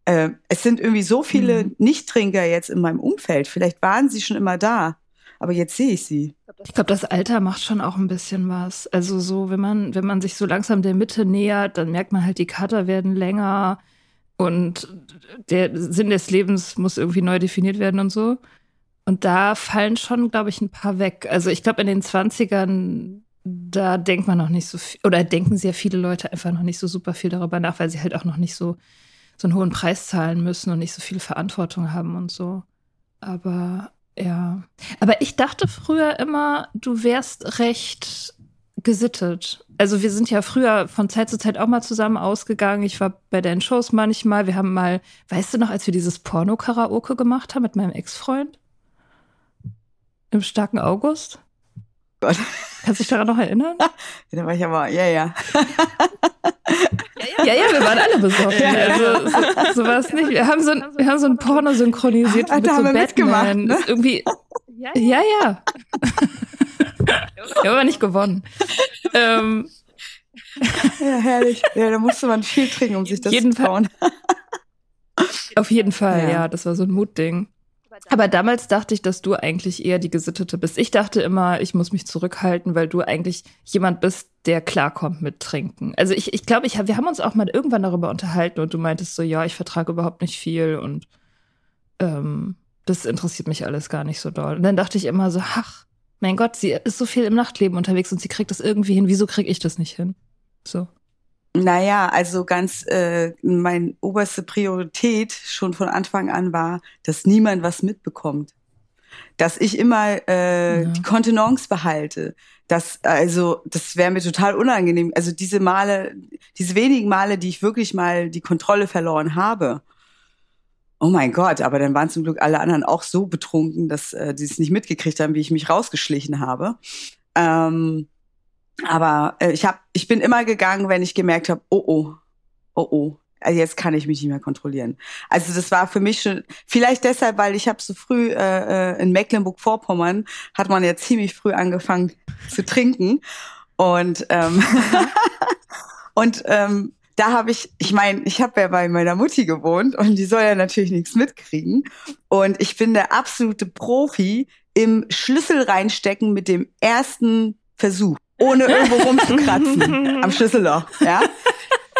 Speaker 4: äh, es sind irgendwie so viele mhm. Nichttrinker jetzt in meinem Umfeld. Vielleicht waren sie schon immer da, aber jetzt sehe ich sie.
Speaker 2: Ich glaube, das Alter macht schon auch ein bisschen was. Also so, wenn man, wenn man sich so langsam der Mitte nähert, dann merkt man halt, die Kater werden länger und der Sinn des Lebens muss irgendwie neu definiert werden und so. Und da fallen schon, glaube ich, ein paar weg. Also ich glaube, in den 20ern da denkt man noch nicht so viel, oder denken sehr viele Leute einfach noch nicht so super viel darüber nach, weil sie halt auch noch nicht so, so einen hohen Preis zahlen müssen und nicht so viel Verantwortung haben und so. Aber ja. Aber ich dachte früher immer, du wärst recht gesittet. Also wir sind ja früher von Zeit zu Zeit auch mal zusammen ausgegangen. Ich war bei deinen Shows manchmal. Wir haben mal, weißt du noch, als wir dieses Porno-Karaoke gemacht haben mit meinem Ex-Freund? Im starken August?
Speaker 4: Gott.
Speaker 2: Kannst du dich daran noch erinnern?
Speaker 4: ja, da war ich aber, ja, ja.
Speaker 2: Ja, ja, wir waren alle besoffen. Ja, Also, so, so war es nicht. Wir haben so ein, wir haben so ein Porno synchronisiert
Speaker 4: ah,
Speaker 2: mit so
Speaker 4: Batman.
Speaker 2: Ne? irgendwie, ja, ja. ja. wir haben aber nicht gewonnen. Ähm,
Speaker 4: ja, herrlich. Ja, da musste man viel trinken, um sich das jeden zu trauen.
Speaker 2: Auf jeden Fall, ja. ja. Das war so ein Mutding. Aber damals dachte ich, dass du eigentlich eher die Gesittete bist. Ich dachte immer, ich muss mich zurückhalten, weil du eigentlich jemand bist, der klarkommt mit Trinken. Also ich, ich glaube, ich, wir haben uns auch mal irgendwann darüber unterhalten und du meintest so, ja, ich vertrage überhaupt nicht viel und ähm, das interessiert mich alles gar nicht so doll. Und dann dachte ich immer so, ach, mein Gott, sie ist so viel im Nachtleben unterwegs und sie kriegt das irgendwie hin. Wieso kriege ich das nicht hin? So.
Speaker 4: Naja, also ganz äh, meine oberste Priorität schon von Anfang an war, dass niemand was mitbekommt. Dass ich immer äh, ja. die Kontenance behalte. Das, also, das wäre mir total unangenehm. Also diese Male, diese wenigen Male, die ich wirklich mal die Kontrolle verloren habe. Oh mein Gott, aber dann waren zum Glück alle anderen auch so betrunken, dass äh, die es nicht mitgekriegt haben, wie ich mich rausgeschlichen habe. Ähm, aber äh, ich hab, ich bin immer gegangen, wenn ich gemerkt habe, oh oh, oh oh, also jetzt kann ich mich nicht mehr kontrollieren. Also das war für mich schon, vielleicht deshalb, weil ich habe so früh äh, äh in Mecklenburg-Vorpommern hat man ja ziemlich früh angefangen zu trinken und ähm, und ähm, da habe ich, ich meine, ich habe ja bei meiner Mutti gewohnt und die soll ja natürlich nichts mitkriegen. Und ich bin der absolute Profi im Schlüssel reinstecken mit dem ersten Versuch ohne irgendwo rumzukratzen am Schlüsselloch, ja.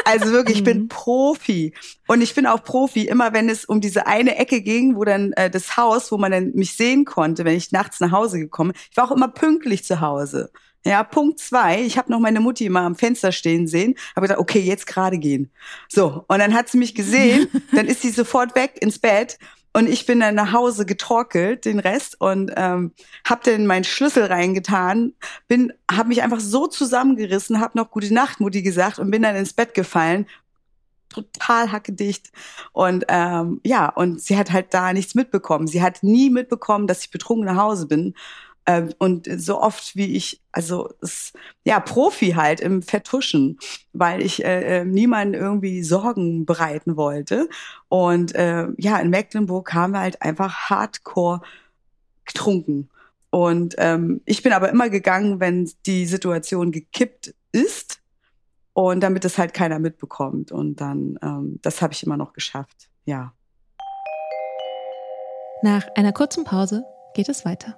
Speaker 4: Also wirklich, ich bin mhm. Profi. Und ich bin auch Profi, immer wenn es um diese eine Ecke ging, wo dann äh, das Haus, wo man dann mich sehen konnte, wenn ich nachts nach Hause gekommen Ich war auch immer pünktlich zu Hause. Ja, Punkt zwei, ich habe noch meine Mutti immer am Fenster stehen sehen, habe gesagt, okay, jetzt gerade gehen. So, und dann hat sie mich gesehen, dann ist sie sofort weg ins Bett und ich bin dann nach Hause getorkelt, den Rest, und ähm, hab dann meinen Schlüssel reingetan, bin, hab mich einfach so zusammengerissen, hab noch gute Nacht, Mutti gesagt und bin dann ins Bett gefallen. Total hackedicht. Und ähm, ja, und sie hat halt da nichts mitbekommen. Sie hat nie mitbekommen, dass ich betrunken nach Hause bin. Äh, und so oft wie ich, also es, ja, Profi halt im Vertuschen, weil ich äh, äh, niemanden irgendwie Sorgen bereiten wollte. Und äh, ja, in Mecklenburg haben wir halt einfach hardcore getrunken. Und ähm, ich bin aber immer gegangen, wenn die Situation gekippt ist und damit es halt keiner mitbekommt. Und dann, ähm, das habe ich immer noch geschafft, ja.
Speaker 2: Nach einer kurzen Pause geht es weiter.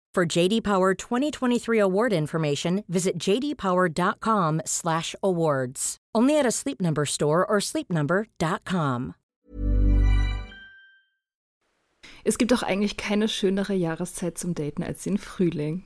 Speaker 6: For JD Power 2023 award information, visit jdpower.com/awards. Only at a Sleep Number store or sleepnumber.com.
Speaker 2: Es gibt doch eigentlich keine schönere Jahreszeit zum Daten als den Frühling.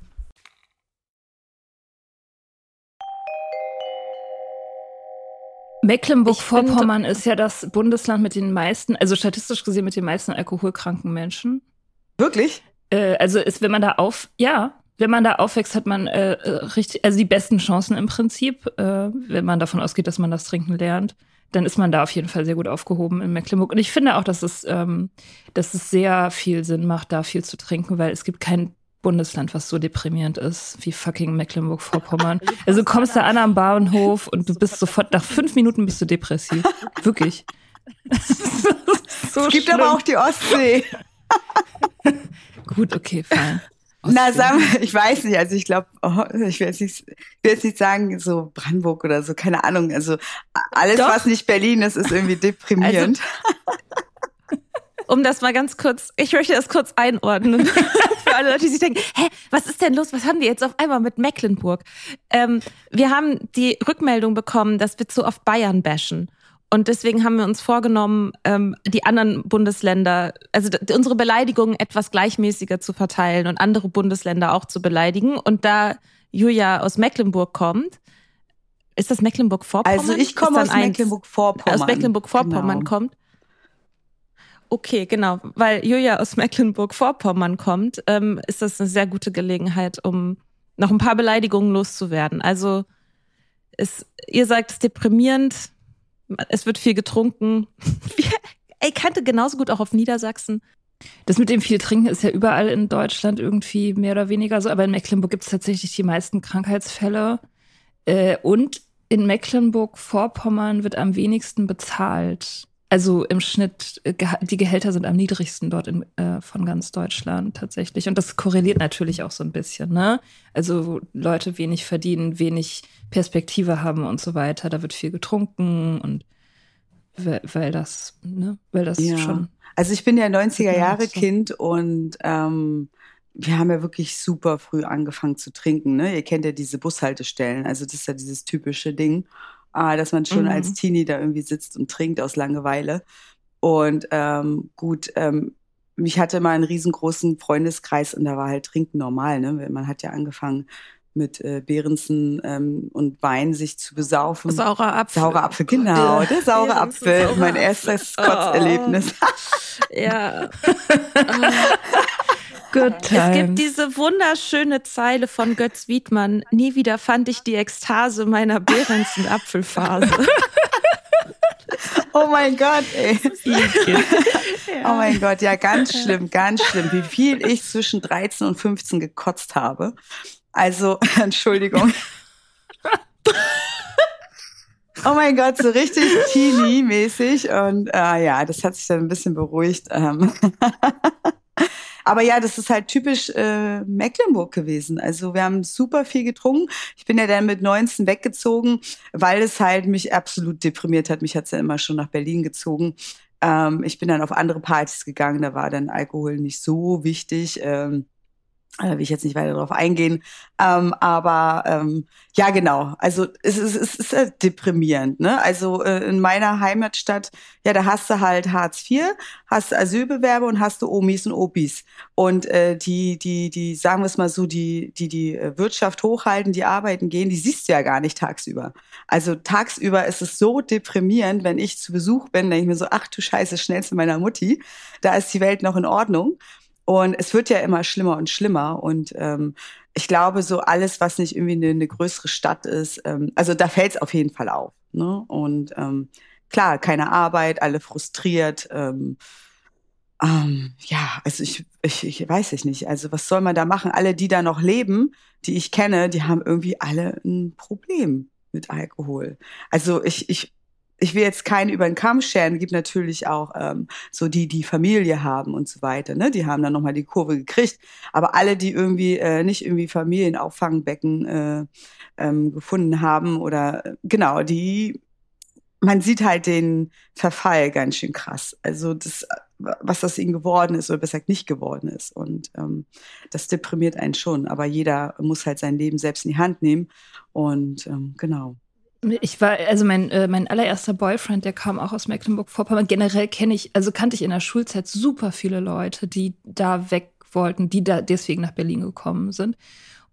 Speaker 2: Mecklenburg-Vorpommern ist ja das Bundesland mit den meisten, also statistisch gesehen mit den meisten alkoholkranken Menschen.
Speaker 4: Wirklich?
Speaker 2: Äh, also ist, wenn man da auf, ja, wenn man da aufwächst, hat man äh, richtig, also die besten Chancen im Prinzip, äh, wenn man davon ausgeht, dass man das Trinken lernt. Dann ist man da auf jeden Fall sehr gut aufgehoben in Mecklenburg. Und ich finde auch, dass es, ähm, dass es sehr viel Sinn macht, da viel zu trinken, weil es gibt kein Bundesland, was so deprimierend ist wie fucking Mecklenburg-Vorpommern. Also du kommst da an am Bahnhof und du bist sofort, nach fünf Minuten bist du depressiv. Wirklich.
Speaker 4: so es gibt schlimm. aber auch die Ostsee.
Speaker 2: Gut, okay, fein.
Speaker 4: Na, sagen wir, ich weiß nicht, also ich glaube, oh, ich will jetzt, nicht, will jetzt nicht sagen, so Brandenburg oder so, keine Ahnung. Also alles, Doch. was nicht Berlin ist, ist irgendwie deprimierend. Also,
Speaker 5: um das mal ganz kurz, ich möchte das kurz einordnen. Für alle Leute, die sich denken, hä, was ist denn los? Was haben die jetzt auf einmal mit Mecklenburg? Ähm, wir haben die Rückmeldung bekommen, dass wir zu oft Bayern bashen. Und deswegen haben wir uns vorgenommen, ähm, die anderen Bundesländer, also unsere Beleidigungen etwas gleichmäßiger zu verteilen und andere Bundesländer auch zu beleidigen. Und da Julia aus Mecklenburg kommt, ist das Mecklenburg-Vorpommern?
Speaker 4: Also ich komme aus Mecklenburg-Vorpommern.
Speaker 5: Aus Mecklenburg-Vorpommern genau. kommt. Okay, genau. Weil Julia aus Mecklenburg-Vorpommern kommt, ähm, ist das eine sehr gute Gelegenheit, um noch ein paar Beleidigungen loszuwerden. Also es, ihr sagt es deprimierend, es wird viel getrunken. Ey, kannte genauso gut auch auf Niedersachsen.
Speaker 2: Das mit dem viel Trinken ist ja überall in Deutschland irgendwie mehr oder weniger so, aber in Mecklenburg gibt es tatsächlich die meisten Krankheitsfälle. Äh, und in Mecklenburg-Vorpommern wird am wenigsten bezahlt. Also im Schnitt, äh, die Gehälter sind am niedrigsten dort in, äh, von ganz Deutschland tatsächlich. Und das korreliert natürlich auch so ein bisschen, ne? Also Leute wenig verdienen, wenig Perspektive haben und so weiter. Da wird viel getrunken und weil, weil das, ne, weil das ja. schon.
Speaker 4: Also ich bin ja 90er Jahre Kind und ähm, wir haben ja wirklich super früh angefangen zu trinken. Ne? Ihr kennt ja diese Bushaltestellen. Also das ist ja dieses typische Ding äh, dass man schon mhm. als Teenie da irgendwie sitzt und trinkt aus Langeweile. Und ähm, gut, ähm, ich hatte mal einen riesengroßen Freundeskreis und da war halt Trinken normal. Ne? Man hat ja angefangen mit äh, Behrensen ähm, und Wein sich zu besaufen.
Speaker 5: Saurer Apfel.
Speaker 4: Saurer Apfel, genau. Der saure Apfel, mein erstes Kotzerlebnis.
Speaker 5: Oh. ja. Good Es gibt diese wunderschöne Zeile von Götz Wiedmann. Nie wieder fand ich die Ekstase meiner Behrensen Apfelphase.
Speaker 4: Oh mein Gott, ey. Oh mein Gott, ja, ganz schlimm, ganz schlimm, wie viel ich zwischen 13 und 15 gekotzt habe. Also, Entschuldigung. Oh mein Gott, so richtig teeny-mäßig. Und äh, ja, das hat sich dann ein bisschen beruhigt. Ähm. Aber ja, das ist halt typisch äh, Mecklenburg gewesen. Also wir haben super viel getrunken. Ich bin ja dann mit 19 weggezogen, weil es halt mich absolut deprimiert hat. Mich hat's ja immer schon nach Berlin gezogen. Ähm, ich bin dann auf andere Partys gegangen, da war dann Alkohol nicht so wichtig. Ähm, da will ich jetzt nicht weiter darauf eingehen. Ähm, aber ähm, ja, genau. Also es ist, es ist halt deprimierend. Ne? Also äh, in meiner Heimatstadt, ja, da hast du halt Hartz IV, hast du Asylbewerber und hast du Omis und Opis. Und äh, die, die, die, sagen wir es mal so, die, die die äh, Wirtschaft hochhalten, die arbeiten gehen, die siehst du ja gar nicht tagsüber. Also tagsüber ist es so deprimierend, wenn ich zu Besuch bin, denke ich mir so, ach du Scheiße, schnell zu meiner Mutti. Da ist die Welt noch in Ordnung. Und es wird ja immer schlimmer und schlimmer. Und ähm, ich glaube, so alles, was nicht irgendwie eine, eine größere Stadt ist, ähm, also da fällt es auf jeden Fall auf. Ne? Und ähm, klar, keine Arbeit, alle frustriert. Ähm, ähm, ja, also ich, ich, ich weiß ich nicht. Also was soll man da machen? Alle, die da noch leben, die ich kenne, die haben irgendwie alle ein Problem mit Alkohol. Also ich, ich ich will jetzt keinen über den Kamm scheren, gibt natürlich auch ähm, so die, die Familie haben und so weiter, ne? Die haben dann nochmal die Kurve gekriegt. Aber alle, die irgendwie äh, nicht irgendwie Familienauffangbecken äh, ähm, gefunden haben oder äh, genau, die man sieht halt den Verfall ganz schön krass. Also das, was das ihnen geworden ist oder besser gesagt nicht geworden ist. Und ähm, das deprimiert einen schon. Aber jeder muss halt sein Leben selbst in die Hand nehmen. Und ähm, genau.
Speaker 2: Ich war, also mein, äh, mein allererster Boyfriend, der kam auch aus Mecklenburg-Vorpommern. Generell kenne ich, also kannte ich in der Schulzeit super viele Leute, die da weg wollten, die da deswegen nach Berlin gekommen sind.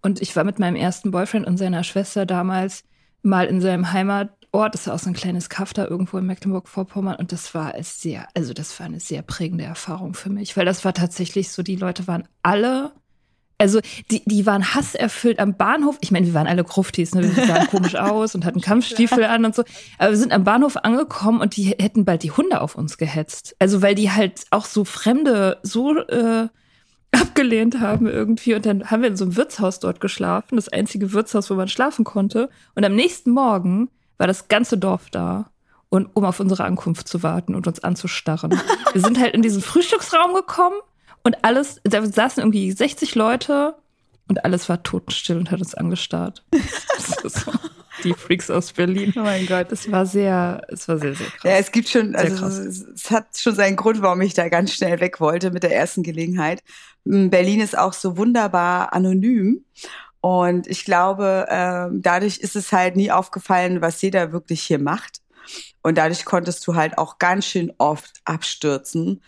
Speaker 2: Und ich war mit meinem ersten Boyfriend und seiner Schwester damals mal in seinem Heimatort, das war auch so ein kleines Kaff da irgendwo in Mecklenburg-Vorpommern. Und das war es sehr, also das war eine sehr prägende Erfahrung für mich, weil das war tatsächlich so, die Leute waren alle also die, die waren hasserfüllt am Bahnhof. Ich meine, wir waren alle Gruftis, ne? wir sahen komisch aus und hatten Kampfstiefel an und so. Aber wir sind am Bahnhof angekommen und die hätten bald die Hunde auf uns gehetzt. Also weil die halt auch so Fremde so äh, abgelehnt haben irgendwie. Und dann haben wir in so einem Wirtshaus dort geschlafen, das einzige Wirtshaus, wo man schlafen konnte. Und am nächsten Morgen war das ganze Dorf da. Und um auf unsere Ankunft zu warten und uns anzustarren. Wir sind halt in diesen Frühstücksraum gekommen und alles, da saßen irgendwie 60 Leute und alles war totenstill und hat uns angestarrt. so, die Freaks aus Berlin.
Speaker 4: Oh mein Gott.
Speaker 2: Das war sehr, es war sehr, sehr krass.
Speaker 4: Ja, es gibt schon, also es, es hat schon seinen Grund, warum ich da ganz schnell weg wollte mit der ersten Gelegenheit. Hm, Berlin ist auch so wunderbar anonym. Und ich glaube, äh, dadurch ist es halt nie aufgefallen, was jeder wirklich hier macht. Und dadurch konntest du halt auch ganz schön oft abstürzen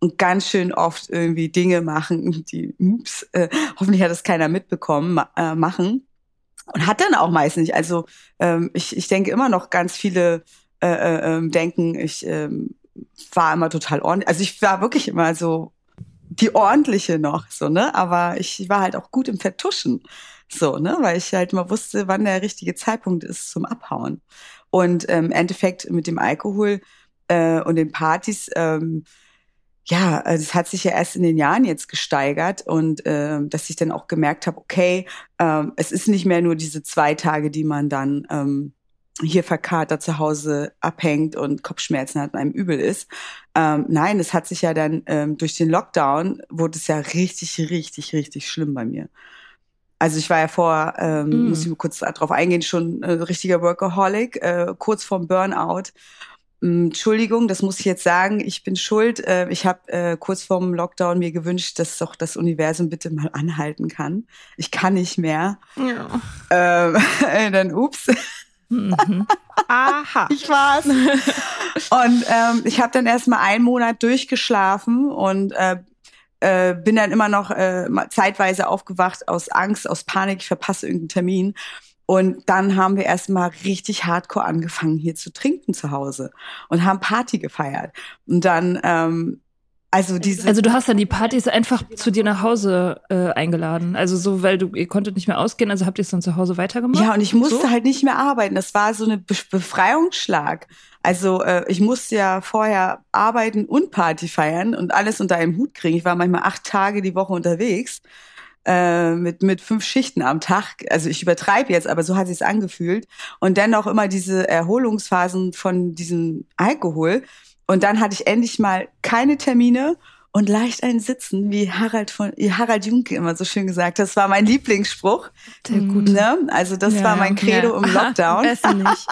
Speaker 4: und ganz schön oft irgendwie Dinge machen, die, ups, äh, hoffentlich hat das keiner mitbekommen, ma äh, machen. Und hat dann auch meist nicht. Also ähm, ich, ich denke immer noch ganz viele äh, äh, ähm, denken, ich ähm, war immer total ordentlich. Also ich war wirklich immer so die ordentliche noch, so, ne? Aber ich war halt auch gut im Vertuschen. So, ne? Weil ich halt mal wusste, wann der richtige Zeitpunkt ist zum Abhauen. Und ähm, im Endeffekt mit dem Alkohol äh, und den Partys ähm, ja, also es hat sich ja erst in den Jahren jetzt gesteigert und äh, dass ich dann auch gemerkt habe, okay, äh, es ist nicht mehr nur diese zwei Tage, die man dann ähm, hier verkatert zu Hause abhängt und Kopfschmerzen hat und einem übel ist. Ähm, nein, es hat sich ja dann ähm, durch den Lockdown wurde es ja richtig, richtig, richtig schlimm bei mir. Also ich war ja vor, ähm, mm. muss ich mal kurz darauf eingehen, schon äh, richtiger Workaholic, äh, kurz vorm Burnout Entschuldigung, das muss ich jetzt sagen, ich bin schuld. Äh, ich habe äh, kurz vorm Lockdown mir gewünscht, dass doch das Universum bitte mal anhalten kann. Ich kann nicht mehr. Ja. Ähm, dann ups. Mhm. Aha. Ich war's. und ähm, ich habe dann erst mal einen Monat durchgeschlafen und äh, äh, bin dann immer noch äh, zeitweise aufgewacht aus Angst, aus Panik, ich verpasse irgendeinen Termin. Und dann haben wir erstmal richtig hardcore angefangen, hier zu trinken zu Hause und haben Party gefeiert. Und dann, ähm, also diese.
Speaker 2: Also du hast dann die Partys einfach zu dir nach Hause äh, eingeladen. Also so, weil du, ihr konntet nicht mehr ausgehen, also habt ihr es dann zu Hause weitergemacht?
Speaker 4: Ja, und ich musste so? halt nicht mehr arbeiten. Das war so eine Be Befreiungsschlag. Also äh, ich musste ja vorher arbeiten und Party feiern und alles unter einem Hut kriegen. Ich war manchmal acht Tage die Woche unterwegs. Äh, mit, mit fünf Schichten am Tag. Also ich übertreibe jetzt, aber so hat sich's angefühlt. Und dennoch immer diese Erholungsphasen von diesem Alkohol. Und dann hatte ich endlich mal keine Termine und leicht ein Sitzen, wie Harald von Harald Junke immer so schön gesagt. Das war mein Lieblingsspruch.
Speaker 2: Der gut.
Speaker 4: Ne? Also das ja, war mein Credo ja. im Lockdown. Besser nicht.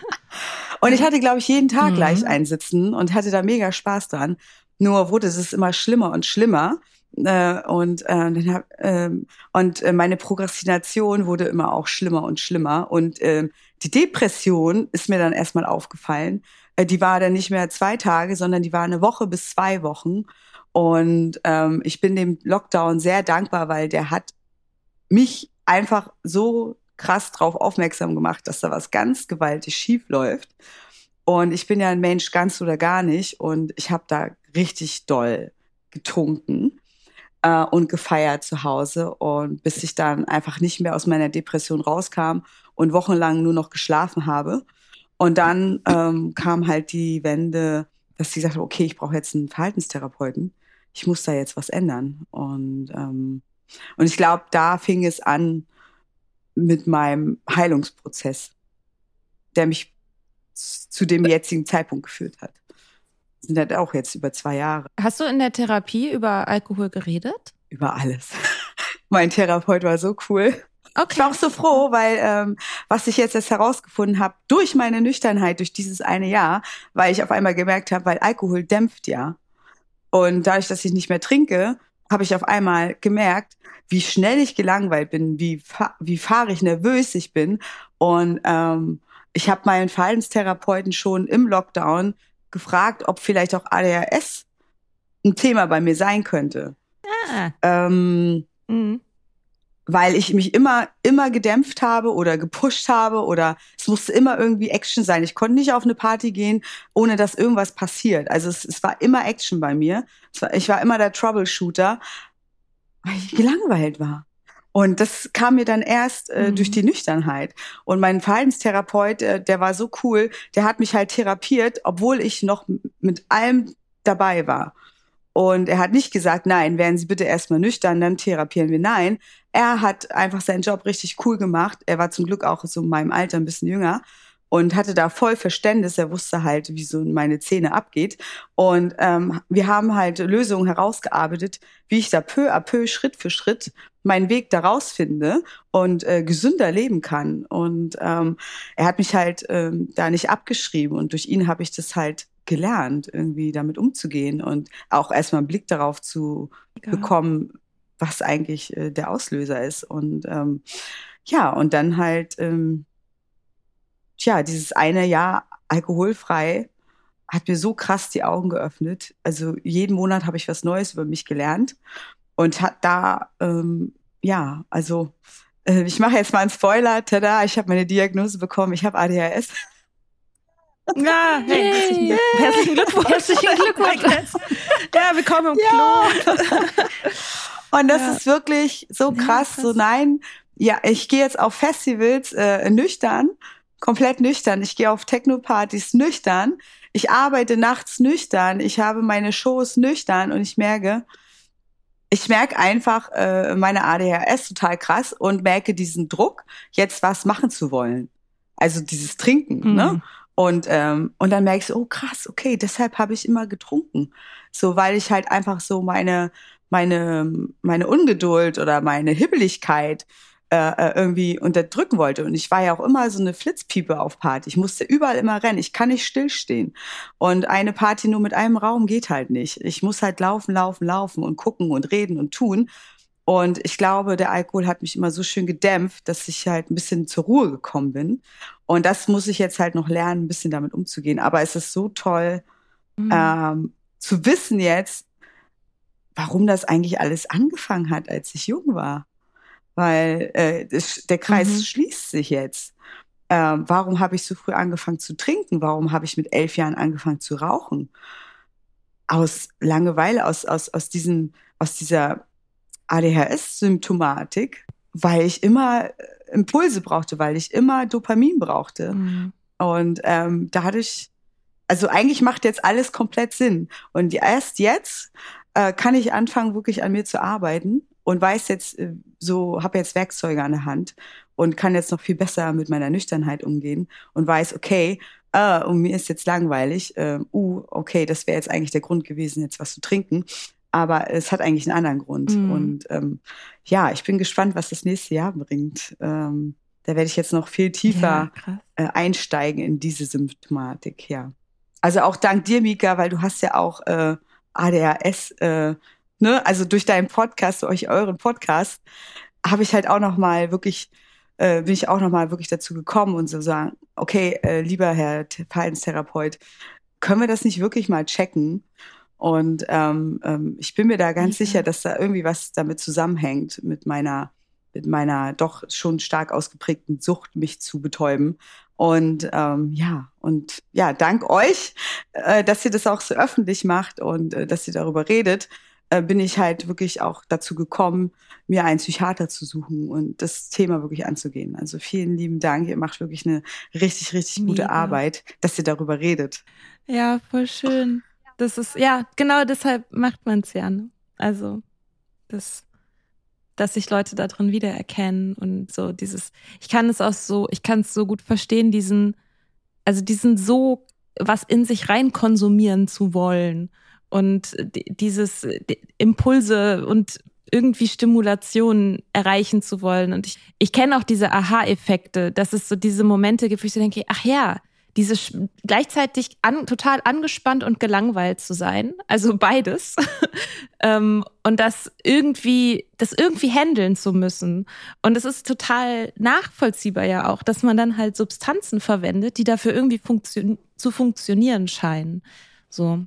Speaker 4: und ich hatte, glaube ich, jeden Tag mhm. leicht einsitzen und hatte da mega Spaß dran. Nur wurde es immer schlimmer und schlimmer. Äh, und äh, dann hab, äh, und äh, meine Prokrastination wurde immer auch schlimmer und schlimmer. Und äh, die Depression ist mir dann erstmal aufgefallen. Äh, die war dann nicht mehr zwei Tage, sondern die war eine Woche bis zwei Wochen. Und ähm, ich bin dem Lockdown sehr dankbar, weil der hat mich einfach so krass drauf aufmerksam gemacht, dass da was ganz gewaltig schief läuft. Und ich bin ja ein Mensch ganz oder gar nicht. Und ich habe da richtig doll getrunken äh, und gefeiert zu Hause. Und bis ich dann einfach nicht mehr aus meiner Depression rauskam und wochenlang nur noch geschlafen habe. Und dann ähm, kam halt die Wende, dass sie sagte, okay, ich brauche jetzt einen Verhaltenstherapeuten. Ich muss da jetzt was ändern. Und, ähm, und ich glaube, da fing es an mit meinem Heilungsprozess, der mich zu dem jetzigen Zeitpunkt geführt hat sind halt auch jetzt über zwei Jahre.
Speaker 5: Hast du in der Therapie über Alkohol geredet?
Speaker 4: Über alles. mein Therapeut war so cool. Okay. Ich war auch so froh, weil ähm, was ich jetzt erst herausgefunden habe, durch meine Nüchternheit, durch dieses eine Jahr, weil ich auf einmal gemerkt habe, weil Alkohol dämpft ja. Und dadurch, dass ich nicht mehr trinke, habe ich auf einmal gemerkt, wie schnell ich gelangweilt bin, wie, wie fahrig nervös ich bin. Und ähm, ich habe meinen Verhaltenstherapeuten schon im Lockdown gefragt, ob vielleicht auch ADHS ein Thema bei mir sein könnte. Ah. Ähm, mhm. Weil ich mich immer, immer gedämpft habe oder gepusht habe oder es musste immer irgendwie Action sein. Ich konnte nicht auf eine Party gehen, ohne dass irgendwas passiert. Also es, es war immer Action bei mir. War, ich war immer der Troubleshooter, weil ich gelangweilt war. Und das kam mir dann erst äh, mhm. durch die Nüchternheit. Und mein Verhaltenstherapeut, äh, der war so cool, der hat mich halt therapiert, obwohl ich noch mit allem dabei war. Und er hat nicht gesagt, nein, werden Sie bitte erstmal nüchtern, dann therapieren wir. Nein, er hat einfach seinen Job richtig cool gemacht. Er war zum Glück auch so in meinem Alter ein bisschen jünger und hatte da voll Verständnis. Er wusste halt, wie so meine Zähne abgeht. Und ähm, wir haben halt Lösungen herausgearbeitet, wie ich da peu à peu, Schritt für Schritt meinen Weg daraus finde und äh, gesünder leben kann. Und ähm, er hat mich halt ähm, da nicht abgeschrieben und durch ihn habe ich das halt gelernt, irgendwie damit umzugehen und auch erstmal einen Blick darauf zu ja. bekommen, was eigentlich äh, der Auslöser ist. Und ähm, ja, und dann halt ähm, tja, dieses eine Jahr alkoholfrei hat mir so krass die Augen geöffnet. Also jeden Monat habe ich was Neues über mich gelernt und hat da, ähm, ja, also äh, ich mache jetzt mal einen Spoiler, tada, ich habe meine Diagnose bekommen, ich habe ADHS.
Speaker 5: Ja, hey, herzlichen, herzlichen Glückwunsch. Herzlichen Glückwunsch. ja, willkommen im ja.
Speaker 4: Klo. Und das ja. ist wirklich so krass, ja, krass, so nein, ja, ich gehe jetzt auf Festivals äh, nüchtern komplett nüchtern. Ich gehe auf Techno-Partys nüchtern. Ich arbeite nachts nüchtern. Ich habe meine Shows nüchtern und ich merke, ich merke einfach äh, meine ADHS total krass und merke diesen Druck, jetzt was machen zu wollen. Also dieses Trinken, mhm. ne? Und, ähm, und dann merke ich so, oh krass, okay, deshalb habe ich immer getrunken. So, weil ich halt einfach so meine, meine, meine Ungeduld oder meine Hibbeligkeit äh, äh, irgendwie unterdrücken wollte. Und ich war ja auch immer so eine Flitzpiepe auf Party. Ich musste überall immer rennen. Ich kann nicht stillstehen. Und eine Party nur mit einem Raum geht halt nicht. Ich muss halt laufen, laufen, laufen und gucken und reden und tun. Und ich glaube, der Alkohol hat mich immer so schön gedämpft, dass ich halt ein bisschen zur Ruhe gekommen bin. Und das muss ich jetzt halt noch lernen, ein bisschen damit umzugehen. Aber es ist so toll, mhm. ähm, zu wissen jetzt, warum das eigentlich alles angefangen hat, als ich jung war weil äh, das, der Kreis mhm. schließt sich jetzt. Ähm, warum habe ich so früh angefangen zu trinken? Warum habe ich mit elf Jahren angefangen zu rauchen? Aus Langeweile, aus, aus, aus, diesem, aus dieser ADHS-Symptomatik, weil ich immer äh, Impulse brauchte, weil ich immer Dopamin brauchte. Mhm. Und ähm, dadurch, also eigentlich macht jetzt alles komplett Sinn. Und erst jetzt äh, kann ich anfangen, wirklich an mir zu arbeiten und weiß jetzt äh, so, habe jetzt Werkzeuge an der Hand und kann jetzt noch viel besser mit meiner Nüchternheit umgehen und weiß, okay, äh, und mir ist jetzt langweilig, äh, uh, okay, das wäre jetzt eigentlich der Grund gewesen, jetzt was zu trinken. Aber es hat eigentlich einen anderen Grund. Mhm. Und ähm, ja, ich bin gespannt, was das nächste Jahr bringt. Ähm, da werde ich jetzt noch viel tiefer ja, äh, einsteigen in diese Symptomatik, ja. Also auch dank dir, Mika, weil du hast ja auch äh, ADHS, äh, ne, also durch deinen Podcast, durch euren Podcast, habe ich halt auch noch mal wirklich, äh, bin ich auch noch mal wirklich dazu gekommen und so sagen, okay, äh, lieber Herr Verhaltenstherapeut, können wir das nicht wirklich mal checken? Und ähm, ähm, ich bin mir da ganz ja. sicher, dass da irgendwie was damit zusammenhängt mit meiner mit meiner doch schon stark ausgeprägten Sucht, mich zu betäuben. Und ähm, ja, und ja, dank euch, äh, dass ihr das auch so öffentlich macht und äh, dass ihr darüber redet, äh, bin ich halt wirklich auch dazu gekommen, mir einen Psychiater zu suchen und das Thema wirklich anzugehen. Also vielen lieben Dank. Ihr macht wirklich eine richtig, richtig gute Mega. Arbeit, dass ihr darüber redet.
Speaker 5: Ja, voll schön. Das ist, ja, genau deshalb macht man es ja. Ne? Also, das dass sich Leute da drin wiedererkennen und so dieses, ich kann es auch so, ich kann es so gut verstehen, diesen, also diesen so was in sich rein konsumieren zu wollen und dieses die Impulse und irgendwie Stimulation erreichen zu wollen. Und ich, ich kenne auch diese Aha-Effekte, dass es so diese Momente gibt, wo ich so denke, ach ja, diese gleichzeitig an, total angespannt und gelangweilt zu sein, also beides, ähm, und das irgendwie, das irgendwie handeln zu müssen. Und es ist total nachvollziehbar ja auch, dass man dann halt Substanzen verwendet, die dafür irgendwie funktio zu funktionieren scheinen. So.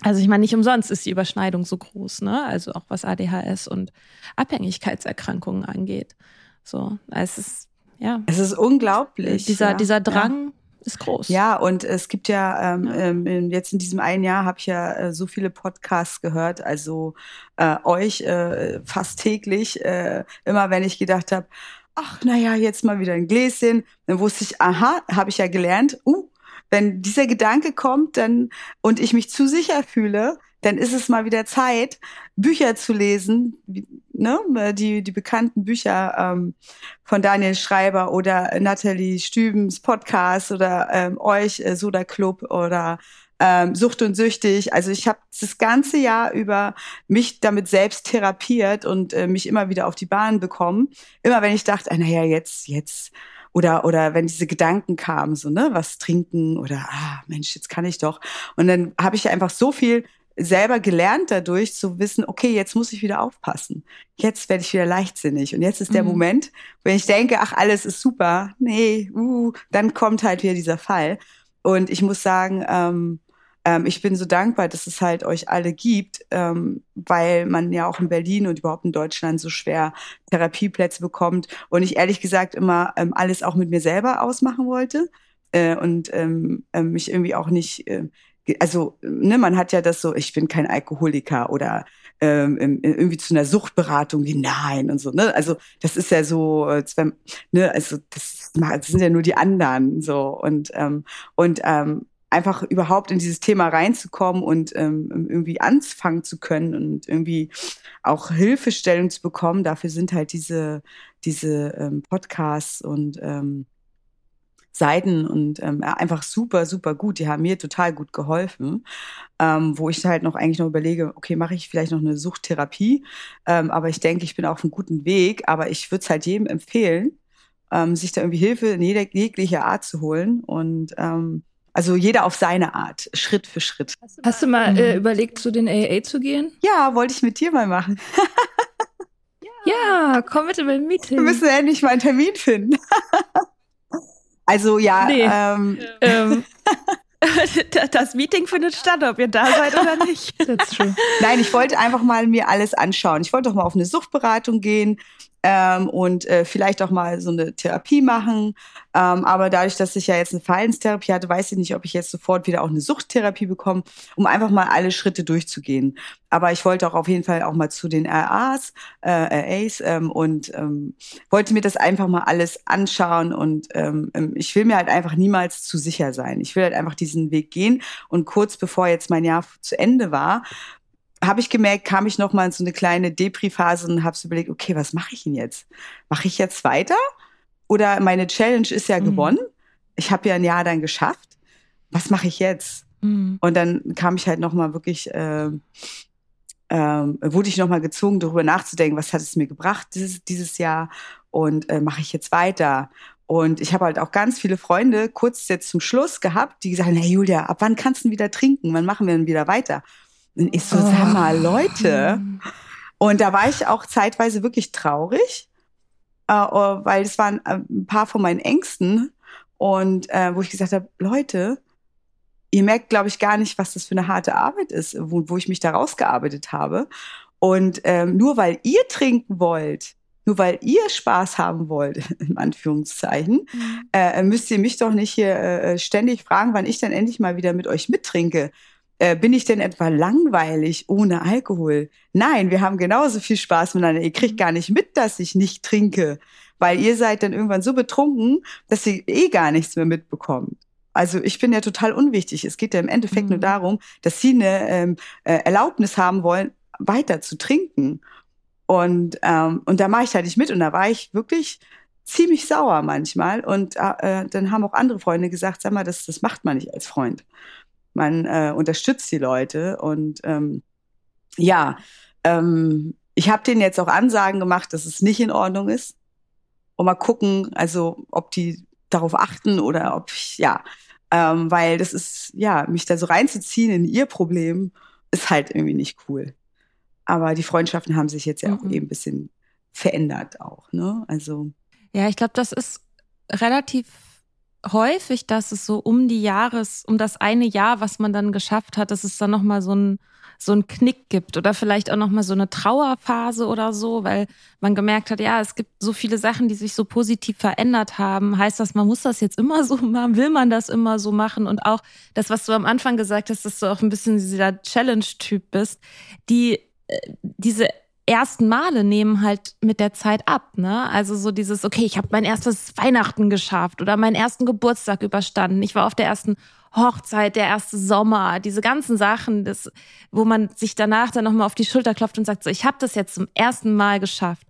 Speaker 5: Also ich meine, nicht umsonst ist die Überschneidung so groß, ne? Also auch was ADHS und Abhängigkeitserkrankungen angeht. So, es ist ja.
Speaker 4: Es ist unglaublich.
Speaker 5: Dieser,
Speaker 4: ja.
Speaker 5: dieser Drang, ja ist groß.
Speaker 4: Ja, und es gibt ja, ähm, ja. Ähm, jetzt in diesem einen Jahr habe ich ja äh, so viele Podcasts gehört, also äh, euch äh, fast täglich, äh, immer wenn ich gedacht habe, ach, naja, jetzt mal wieder ein Gläschen, dann wusste ich, aha, habe ich ja gelernt, uh, wenn dieser Gedanke kommt dann und ich mich zu sicher fühle, dann ist es mal wieder Zeit, Bücher zu lesen, ne, die, die bekannten Bücher ähm, von Daniel Schreiber oder Nathalie Stübens Podcast oder ähm, euch, äh, Soda Club oder ähm, Sucht und Süchtig. Also ich habe das ganze Jahr über mich damit selbst therapiert und äh, mich immer wieder auf die Bahn bekommen. Immer wenn ich dachte, ah, naja, jetzt, jetzt oder oder wenn diese Gedanken kamen, so ne, was trinken oder ah Mensch, jetzt kann ich doch. Und dann habe ich einfach so viel selber gelernt dadurch zu wissen, okay, jetzt muss ich wieder aufpassen. Jetzt werde ich wieder leichtsinnig. Und jetzt ist der mhm. Moment, wenn ich denke, ach, alles ist super, nee, uh, dann kommt halt wieder dieser Fall. Und ich muss sagen, ähm, ähm, ich bin so dankbar, dass es halt euch alle gibt, ähm, weil man ja auch in Berlin und überhaupt in Deutschland so schwer Therapieplätze bekommt. Und ich ehrlich gesagt immer ähm, alles auch mit mir selber ausmachen wollte. Äh, und ähm, äh, mich irgendwie auch nicht äh, also ne, man hat ja das so, ich bin kein Alkoholiker oder ähm, irgendwie zu einer Suchtberatung gehen, nein und so, ne? Also das ist ja so, ne, also das, das sind ja nur die anderen so und ähm, und ähm, einfach überhaupt in dieses Thema reinzukommen und ähm, irgendwie anfangen zu können und irgendwie auch Hilfestellung zu bekommen, dafür sind halt diese diese ähm, Podcasts und ähm, Seiten und ähm, einfach super, super gut. Die haben mir total gut geholfen, ähm, wo ich halt noch eigentlich noch überlege, okay, mache ich vielleicht noch eine Suchttherapie, ähm, aber ich denke, ich bin auf einem guten Weg, aber ich würde es halt jedem empfehlen, ähm, sich da irgendwie Hilfe in jeglicher Art zu holen. Und ähm, also jeder auf seine Art, Schritt für Schritt.
Speaker 2: Hast du mal äh, überlegt, zu den AA zu gehen?
Speaker 4: Ja, wollte ich mit dir mal machen.
Speaker 2: ja, komm bitte beim Meeting.
Speaker 4: Wir müssen endlich mal einen Termin finden. Also ja. Nee. Ähm, ähm.
Speaker 5: das Meeting findet statt, ob ihr da seid oder nicht.
Speaker 4: That's true. Nein, ich wollte einfach mal mir alles anschauen. Ich wollte doch mal auf eine Suchtberatung gehen ähm, und äh, vielleicht auch mal so eine Therapie machen. Ähm, aber dadurch, dass ich ja jetzt eine Verhaltenstherapie hatte, weiß ich nicht, ob ich jetzt sofort wieder auch eine Suchttherapie bekomme, um einfach mal alle Schritte durchzugehen. Aber ich wollte auch auf jeden Fall auch mal zu den RAs, äh, RAs ähm, und ähm, wollte mir das einfach mal alles anschauen und ähm, ähm, ich will mir halt einfach niemals zu sicher sein. Ich will halt einfach diesen Weg gehen und kurz bevor jetzt mein Jahr zu Ende war, habe ich gemerkt, kam ich noch mal in so eine kleine Depri-Phase und habe so überlegt, okay, was mache ich denn jetzt? Mache ich jetzt weiter? Oder meine Challenge ist ja mhm. gewonnen. Ich habe ja ein Jahr dann geschafft. Was mache ich jetzt? Mhm. Und dann kam ich halt noch mal wirklich, äh, äh, wurde ich noch mal gezwungen, darüber nachzudenken, was hat es mir gebracht dieses, dieses Jahr und äh, mache ich jetzt weiter? Und ich habe halt auch ganz viele Freunde kurz jetzt zum Schluss gehabt, die gesagt haben, hey Julia, ab wann kannst du denn wieder trinken? Wann machen wir denn wieder weiter? Und ich so, sag mal, oh. Leute. Und da war ich auch zeitweise wirklich traurig, äh, oh, weil es waren äh, ein paar von meinen Ängsten und äh, wo ich gesagt habe, Leute, ihr merkt, glaube ich, gar nicht, was das für eine harte Arbeit ist, wo, wo ich mich da rausgearbeitet habe. Und ähm, nur weil ihr trinken wollt, nur weil ihr Spaß haben wollt, in Anführungszeichen, mhm. äh, müsst ihr mich doch nicht hier äh, ständig fragen, wann ich dann endlich mal wieder mit euch mittrinke. Äh, bin ich denn etwa langweilig ohne Alkohol? Nein, wir haben genauso viel Spaß miteinander. Ihr kriegt gar nicht mit, dass ich nicht trinke, weil ihr seid dann irgendwann so betrunken, dass ihr eh gar nichts mehr mitbekommt. Also ich bin ja total unwichtig. Es geht ja im Endeffekt mhm. nur darum, dass sie eine ähm, äh, Erlaubnis haben wollen, weiter zu trinken. Und, ähm, und da mache ich halt nicht mit. Und da war ich wirklich ziemlich sauer manchmal. Und äh, dann haben auch andere Freunde gesagt, sag mal, das, das macht man nicht als Freund man äh, unterstützt die Leute und ähm, ja, ähm, ich habe denen jetzt auch Ansagen gemacht, dass es nicht in Ordnung ist. Und mal gucken, also ob die darauf achten oder ob ich, ja, ähm, weil das ist, ja, mich da so reinzuziehen in ihr Problem, ist halt irgendwie nicht cool. Aber die Freundschaften haben sich jetzt ja auch mhm. eben ein bisschen verändert auch, ne? Also.
Speaker 5: Ja, ich glaube, das ist relativ häufig, dass es so um die Jahres, um das eine Jahr, was man dann geschafft hat, dass es dann nochmal so ein so ein Knick gibt oder vielleicht auch nochmal so eine Trauerphase oder so, weil man gemerkt hat, ja, es gibt so viele Sachen, die sich so positiv verändert haben. Heißt das, man muss das jetzt immer so machen? Will man das immer so machen? Und auch das, was du am Anfang gesagt hast, dass du auch ein bisschen dieser Challenge-Typ bist, die äh, diese ersten Male nehmen halt mit der Zeit ab, ne? Also so dieses, okay, ich habe mein erstes Weihnachten geschafft oder meinen ersten Geburtstag überstanden. Ich war auf der ersten Hochzeit, der erste Sommer, diese ganzen Sachen, das, wo man sich danach dann nochmal auf die Schulter klopft und sagt, so, ich habe das jetzt zum ersten Mal geschafft.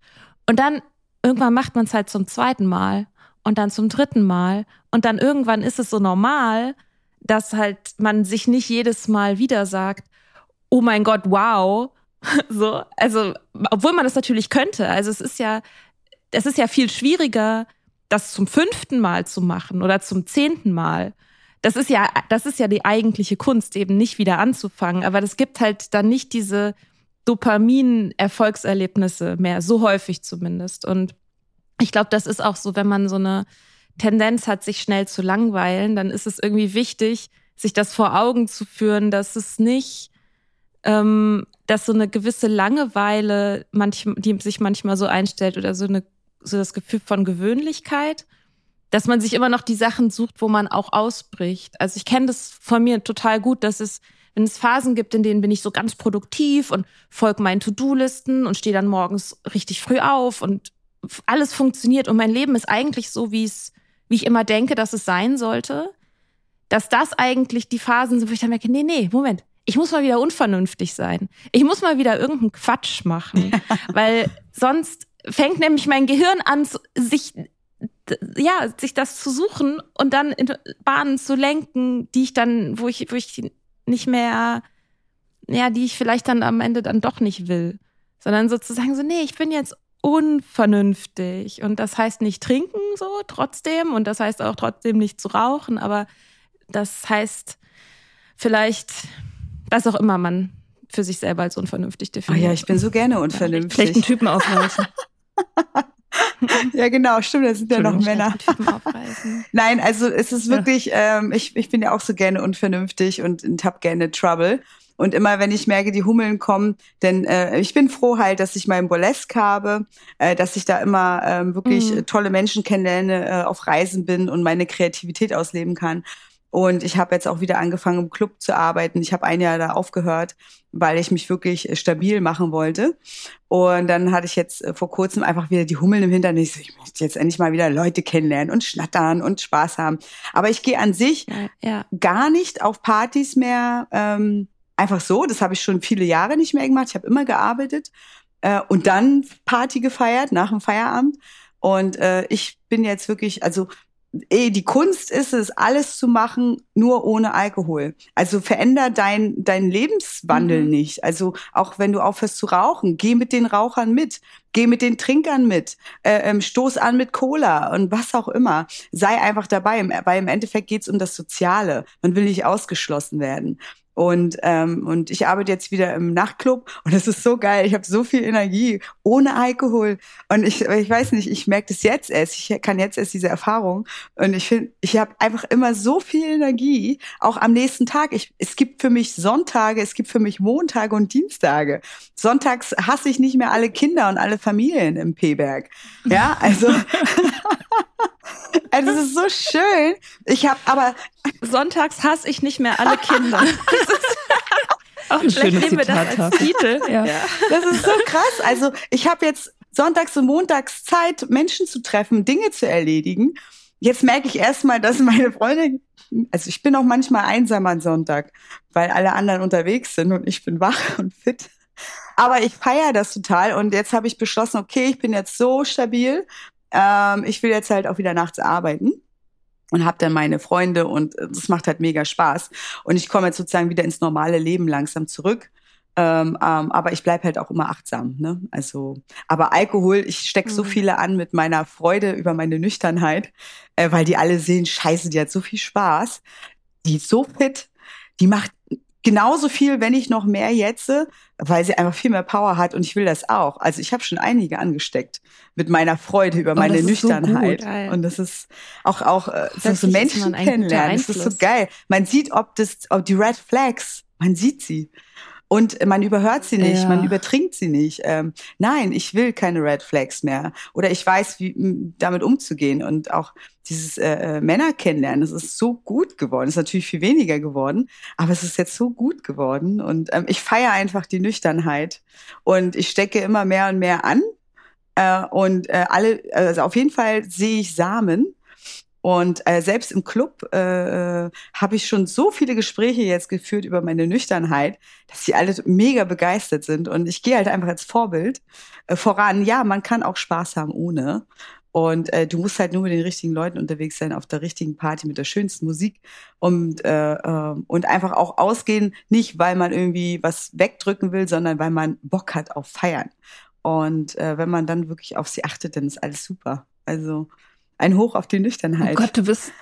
Speaker 5: Und dann irgendwann macht man es halt zum zweiten Mal und dann zum dritten Mal und dann irgendwann ist es so normal, dass halt man sich nicht jedes Mal wieder sagt, oh mein Gott, wow, So, also, obwohl man das natürlich könnte. Also es ist ja, es ist ja viel schwieriger, das zum fünften Mal zu machen oder zum zehnten Mal. Das ist ja, das ist ja die eigentliche Kunst, eben nicht wieder anzufangen. Aber das gibt halt dann nicht diese Dopamin-Erfolgserlebnisse mehr, so häufig zumindest. Und ich glaube, das ist auch so, wenn man so eine Tendenz hat, sich schnell zu langweilen, dann ist es irgendwie wichtig, sich das vor Augen zu führen, dass es nicht ähm, dass so eine gewisse Langeweile, manch, die sich manchmal so einstellt oder so, eine, so das Gefühl von Gewöhnlichkeit, dass man sich immer noch die Sachen sucht, wo man auch ausbricht. Also ich kenne das von mir total gut, dass es, wenn es Phasen gibt, in denen bin ich so ganz produktiv und folge meinen To-Do-Listen und stehe dann morgens richtig früh auf und alles funktioniert und mein Leben ist eigentlich so, wie es, wie ich immer denke, dass es sein sollte, dass das eigentlich die Phasen sind, wo ich dann merke, nee, nee, Moment, ich muss mal wieder unvernünftig sein. Ich muss mal wieder irgendeinen Quatsch machen, weil sonst fängt nämlich mein Gehirn an, sich ja, sich das zu suchen und dann in Bahnen zu lenken, die ich dann, wo ich, wo ich nicht mehr, ja, die ich vielleicht dann am Ende dann doch nicht will, sondern sozusagen so, nee, ich bin jetzt unvernünftig und das heißt nicht trinken so trotzdem und das heißt auch trotzdem nicht zu rauchen, aber das heißt vielleicht was auch immer man für sich selber als unvernünftig definiert.
Speaker 4: Ah ja, ich bin so gerne unvernünftig.
Speaker 5: Schlechten Typen aufreißen.
Speaker 4: ja, genau, stimmt, das sind ja noch Männer. Nein, also es ist wirklich, ja. ähm, ich, ich bin ja auch so gerne unvernünftig und, und hab gerne Trouble. Und immer wenn ich merke, die Hummeln kommen, denn äh, ich bin froh halt, dass ich meinen Burlesque habe, äh, dass ich da immer ähm, wirklich mhm. tolle Menschen kennenlerne, äh, auf Reisen bin und meine Kreativität ausleben kann. Und ich habe jetzt auch wieder angefangen, im Club zu arbeiten. Ich habe ein Jahr da aufgehört, weil ich mich wirklich äh, stabil machen wollte. Und dann hatte ich jetzt äh, vor kurzem einfach wieder die Hummeln im Hintern. Ich, so, ich möchte jetzt endlich mal wieder Leute kennenlernen und schnattern und Spaß haben. Aber ich gehe an sich ja, ja. gar nicht auf Partys mehr, ähm, einfach so. Das habe ich schon viele Jahre nicht mehr gemacht. Ich habe immer gearbeitet äh, und dann Party gefeiert nach dem Feierabend. Und äh, ich bin jetzt wirklich, also die Kunst ist es, alles zu machen, nur ohne Alkohol. Also veränder dein, dein Lebenswandel mhm. nicht. Also auch wenn du aufhörst zu rauchen, geh mit den Rauchern mit, geh mit den Trinkern mit, äh, ähm, stoß an mit Cola und was auch immer. Sei einfach dabei, weil im Endeffekt geht's um das Soziale. Man will nicht ausgeschlossen werden. Und, ähm, und ich arbeite jetzt wieder im Nachtclub und es ist so geil. Ich habe so viel Energie ohne Alkohol. Und ich, ich weiß nicht, ich merke das jetzt erst. Ich kann jetzt erst diese Erfahrung. Und ich finde, ich habe einfach immer so viel Energie, auch am nächsten Tag. Ich, es gibt für mich Sonntage, es gibt für mich Montage und Dienstage. Sonntags hasse ich nicht mehr alle Kinder und alle Familien im P-Berg. Ja, also. Also es ist so schön. Ich habe aber
Speaker 5: sonntags hasse ich nicht mehr alle Kinder.
Speaker 2: auch ein schönes nehmen wir das als
Speaker 5: Titel.
Speaker 4: Ja. ja. Das ist so krass. Also ich habe jetzt sonntags und montags Zeit, Menschen zu treffen, Dinge zu erledigen. Jetzt merke ich erstmal, dass meine Freunde, also ich bin auch manchmal einsam am Sonntag, weil alle anderen unterwegs sind und ich bin wach und fit. Aber ich feiere das total und jetzt habe ich beschlossen, okay, ich bin jetzt so stabil, ähm, ich will jetzt halt auch wieder nachts arbeiten und habe dann meine Freunde und das macht halt mega Spaß. Und ich komme jetzt sozusagen wieder ins normale Leben langsam zurück. Ähm, ähm, aber ich bleib halt auch immer achtsam. Ne? Also, aber Alkohol, ich steck so mhm. viele an mit meiner Freude über meine Nüchternheit, äh, weil die alle sehen, scheiße, die hat so viel Spaß, die ist so fit, die macht genauso viel, wenn nicht noch mehr jetzt, weil sie einfach viel mehr Power hat und ich will das auch. Also ich habe schon einige angesteckt mit meiner Freude über meine Nüchternheit. So und das ist auch auch äh, so Menschen kennenlernen. Das ist so geil. Man sieht, ob das, ob die Red Flags, man sieht sie. Und man überhört sie nicht, ja. man übertrinkt sie nicht. Ähm, nein, ich will keine Red Flags mehr. Oder ich weiß, wie damit umzugehen. Und auch dieses äh, äh, Männer kennenlernen, das ist so gut geworden. Das ist natürlich viel weniger geworden, aber es ist jetzt so gut geworden. Und ähm, ich feiere einfach die Nüchternheit. Und ich stecke immer mehr und mehr an. Äh, und äh, alle, also auf jeden Fall sehe ich Samen und äh, selbst im Club äh, habe ich schon so viele Gespräche jetzt geführt über meine Nüchternheit, dass die alle mega begeistert sind. Und ich gehe halt einfach als Vorbild äh, voran. Ja, man kann auch Spaß haben ohne. Und äh, du musst halt nur mit den richtigen Leuten unterwegs sein, auf der richtigen Party mit der schönsten Musik und äh, äh, und einfach auch ausgehen, nicht weil man irgendwie was wegdrücken will, sondern weil man Bock hat auf Feiern. Und äh, wenn man dann wirklich auf sie achtet, dann ist alles super. Also ein Hoch auf die Nüchternheit.
Speaker 2: Oh Gott, du bist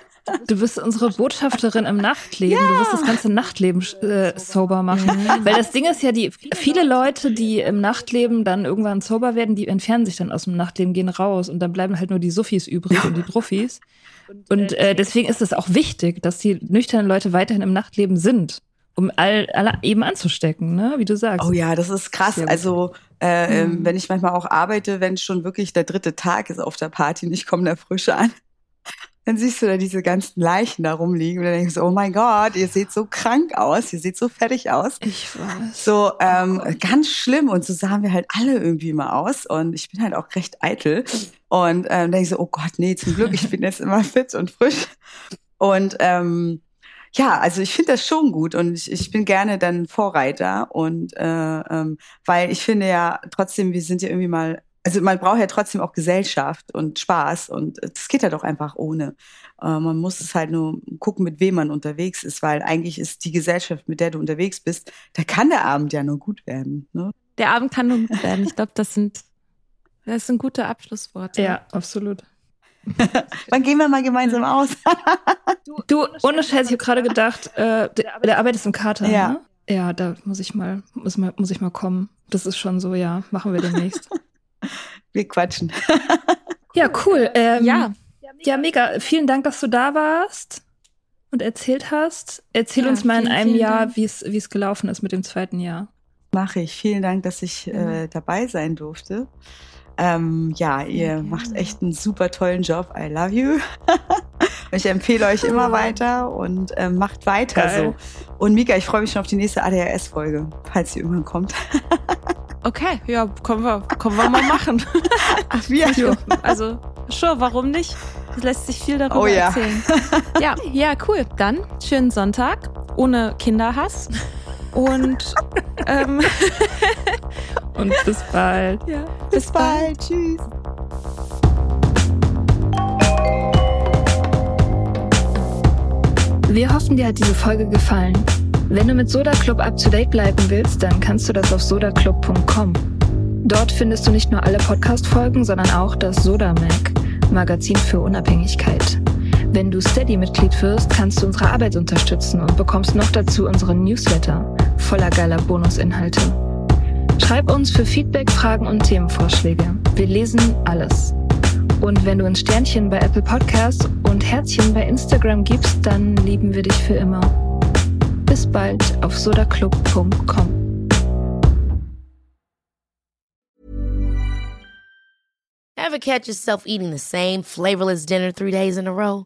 Speaker 2: Du bist unsere Botschafterin im Nachtleben. Ja. Du wirst das ganze Nachtleben äh, sober machen. Mhm. Weil das Ding ist ja, die viele Leute, die im Nachtleben dann irgendwann sober werden, die entfernen sich dann aus dem Nachtleben, gehen raus und dann bleiben halt nur die Suffis übrig und die Profis. Und äh, deswegen ist es auch wichtig, dass die nüchternen Leute weiterhin im Nachtleben sind, um all, alle eben anzustecken, ne? Wie du sagst.
Speaker 4: Oh ja, das ist krass. Also äh, mhm. wenn ich manchmal auch arbeite, wenn schon wirklich der dritte Tag ist auf der Party und ich komme da frisch an, dann siehst du da diese ganzen Leichen da rumliegen und dann denkst du, oh mein Gott, ihr seht so krank aus, ihr seht so fertig aus.
Speaker 2: Ich weiß.
Speaker 4: So ähm, oh ganz schlimm und so sahen wir halt alle irgendwie immer aus und ich bin halt auch recht eitel und ähm, denke so, oh Gott, nee, zum Glück, ich bin jetzt immer fit und frisch und ähm, ja, also ich finde das schon gut und ich, ich bin gerne dann Vorreiter und äh, ähm, weil ich finde ja trotzdem, wir sind ja irgendwie mal, also man braucht ja trotzdem auch Gesellschaft und Spaß und das geht ja doch einfach ohne. Äh, man muss es halt nur gucken, mit wem man unterwegs ist, weil eigentlich ist die Gesellschaft, mit der du unterwegs bist, da kann der Abend ja nur gut werden. Ne?
Speaker 5: Der Abend kann nur gut werden. Ich glaube, das sind das sind gute Abschlussworte.
Speaker 2: Ja, absolut.
Speaker 4: Wann gehen wir mal gemeinsam aus?
Speaker 2: du, ohne Scheiß, ich habe gerade gedacht, äh, der, der arbeitest im Kater, ja. Ne? Ja, da muss ich mal, muss mal, muss ich mal kommen. Das ist schon so, ja, machen wir demnächst.
Speaker 4: wir quatschen.
Speaker 2: ja, cool. Ähm, ja. Ja, mega. Vielen Dank, dass du da warst und erzählt hast. Erzähl ja, uns mal in einem Jahr, wie es wie es gelaufen ist mit dem zweiten Jahr.
Speaker 4: Mache ich. Vielen Dank, dass ich äh, dabei sein durfte. Ähm, ja, ihr okay. macht echt einen super tollen Job. I love you. ich empfehle euch immer weiter und ähm, macht weiter Geil. so. Und Mika, ich freue mich schon auf die nächste ADHS-Folge, falls sie irgendwann kommt.
Speaker 5: okay, ja, können wir, können wir mal machen.
Speaker 4: Ach, wie? Also,
Speaker 5: also, sure, warum nicht? Es lässt sich viel darüber oh, ja. erzählen. Ja, ja, cool. Dann schönen Sonntag ohne Kinderhass. Und, ähm,
Speaker 2: und bis bald.
Speaker 4: Ja, bis, bis bald. bald. Tschüss.
Speaker 2: Wir hoffen, dir hat diese Folge gefallen. Wenn du mit Soda Club up to date bleiben willst, dann kannst du das auf sodaclub.com. Dort findest du nicht nur alle Podcast-Folgen, sondern auch das Soda Mag, Magazin für Unabhängigkeit. Wenn du Steady-Mitglied wirst, kannst du unsere Arbeit unterstützen und bekommst noch dazu unseren Newsletter voller geiler Bonusinhalte. Schreib uns für Feedback, Fragen und Themenvorschläge. Wir lesen alles. Und wenn du ein Sternchen bei Apple Podcasts und Herzchen bei Instagram gibst, dann lieben wir dich für immer. Bis bald auf sodaclub.com.
Speaker 7: Ever catch yourself eating the same flavorless dinner three days in a row?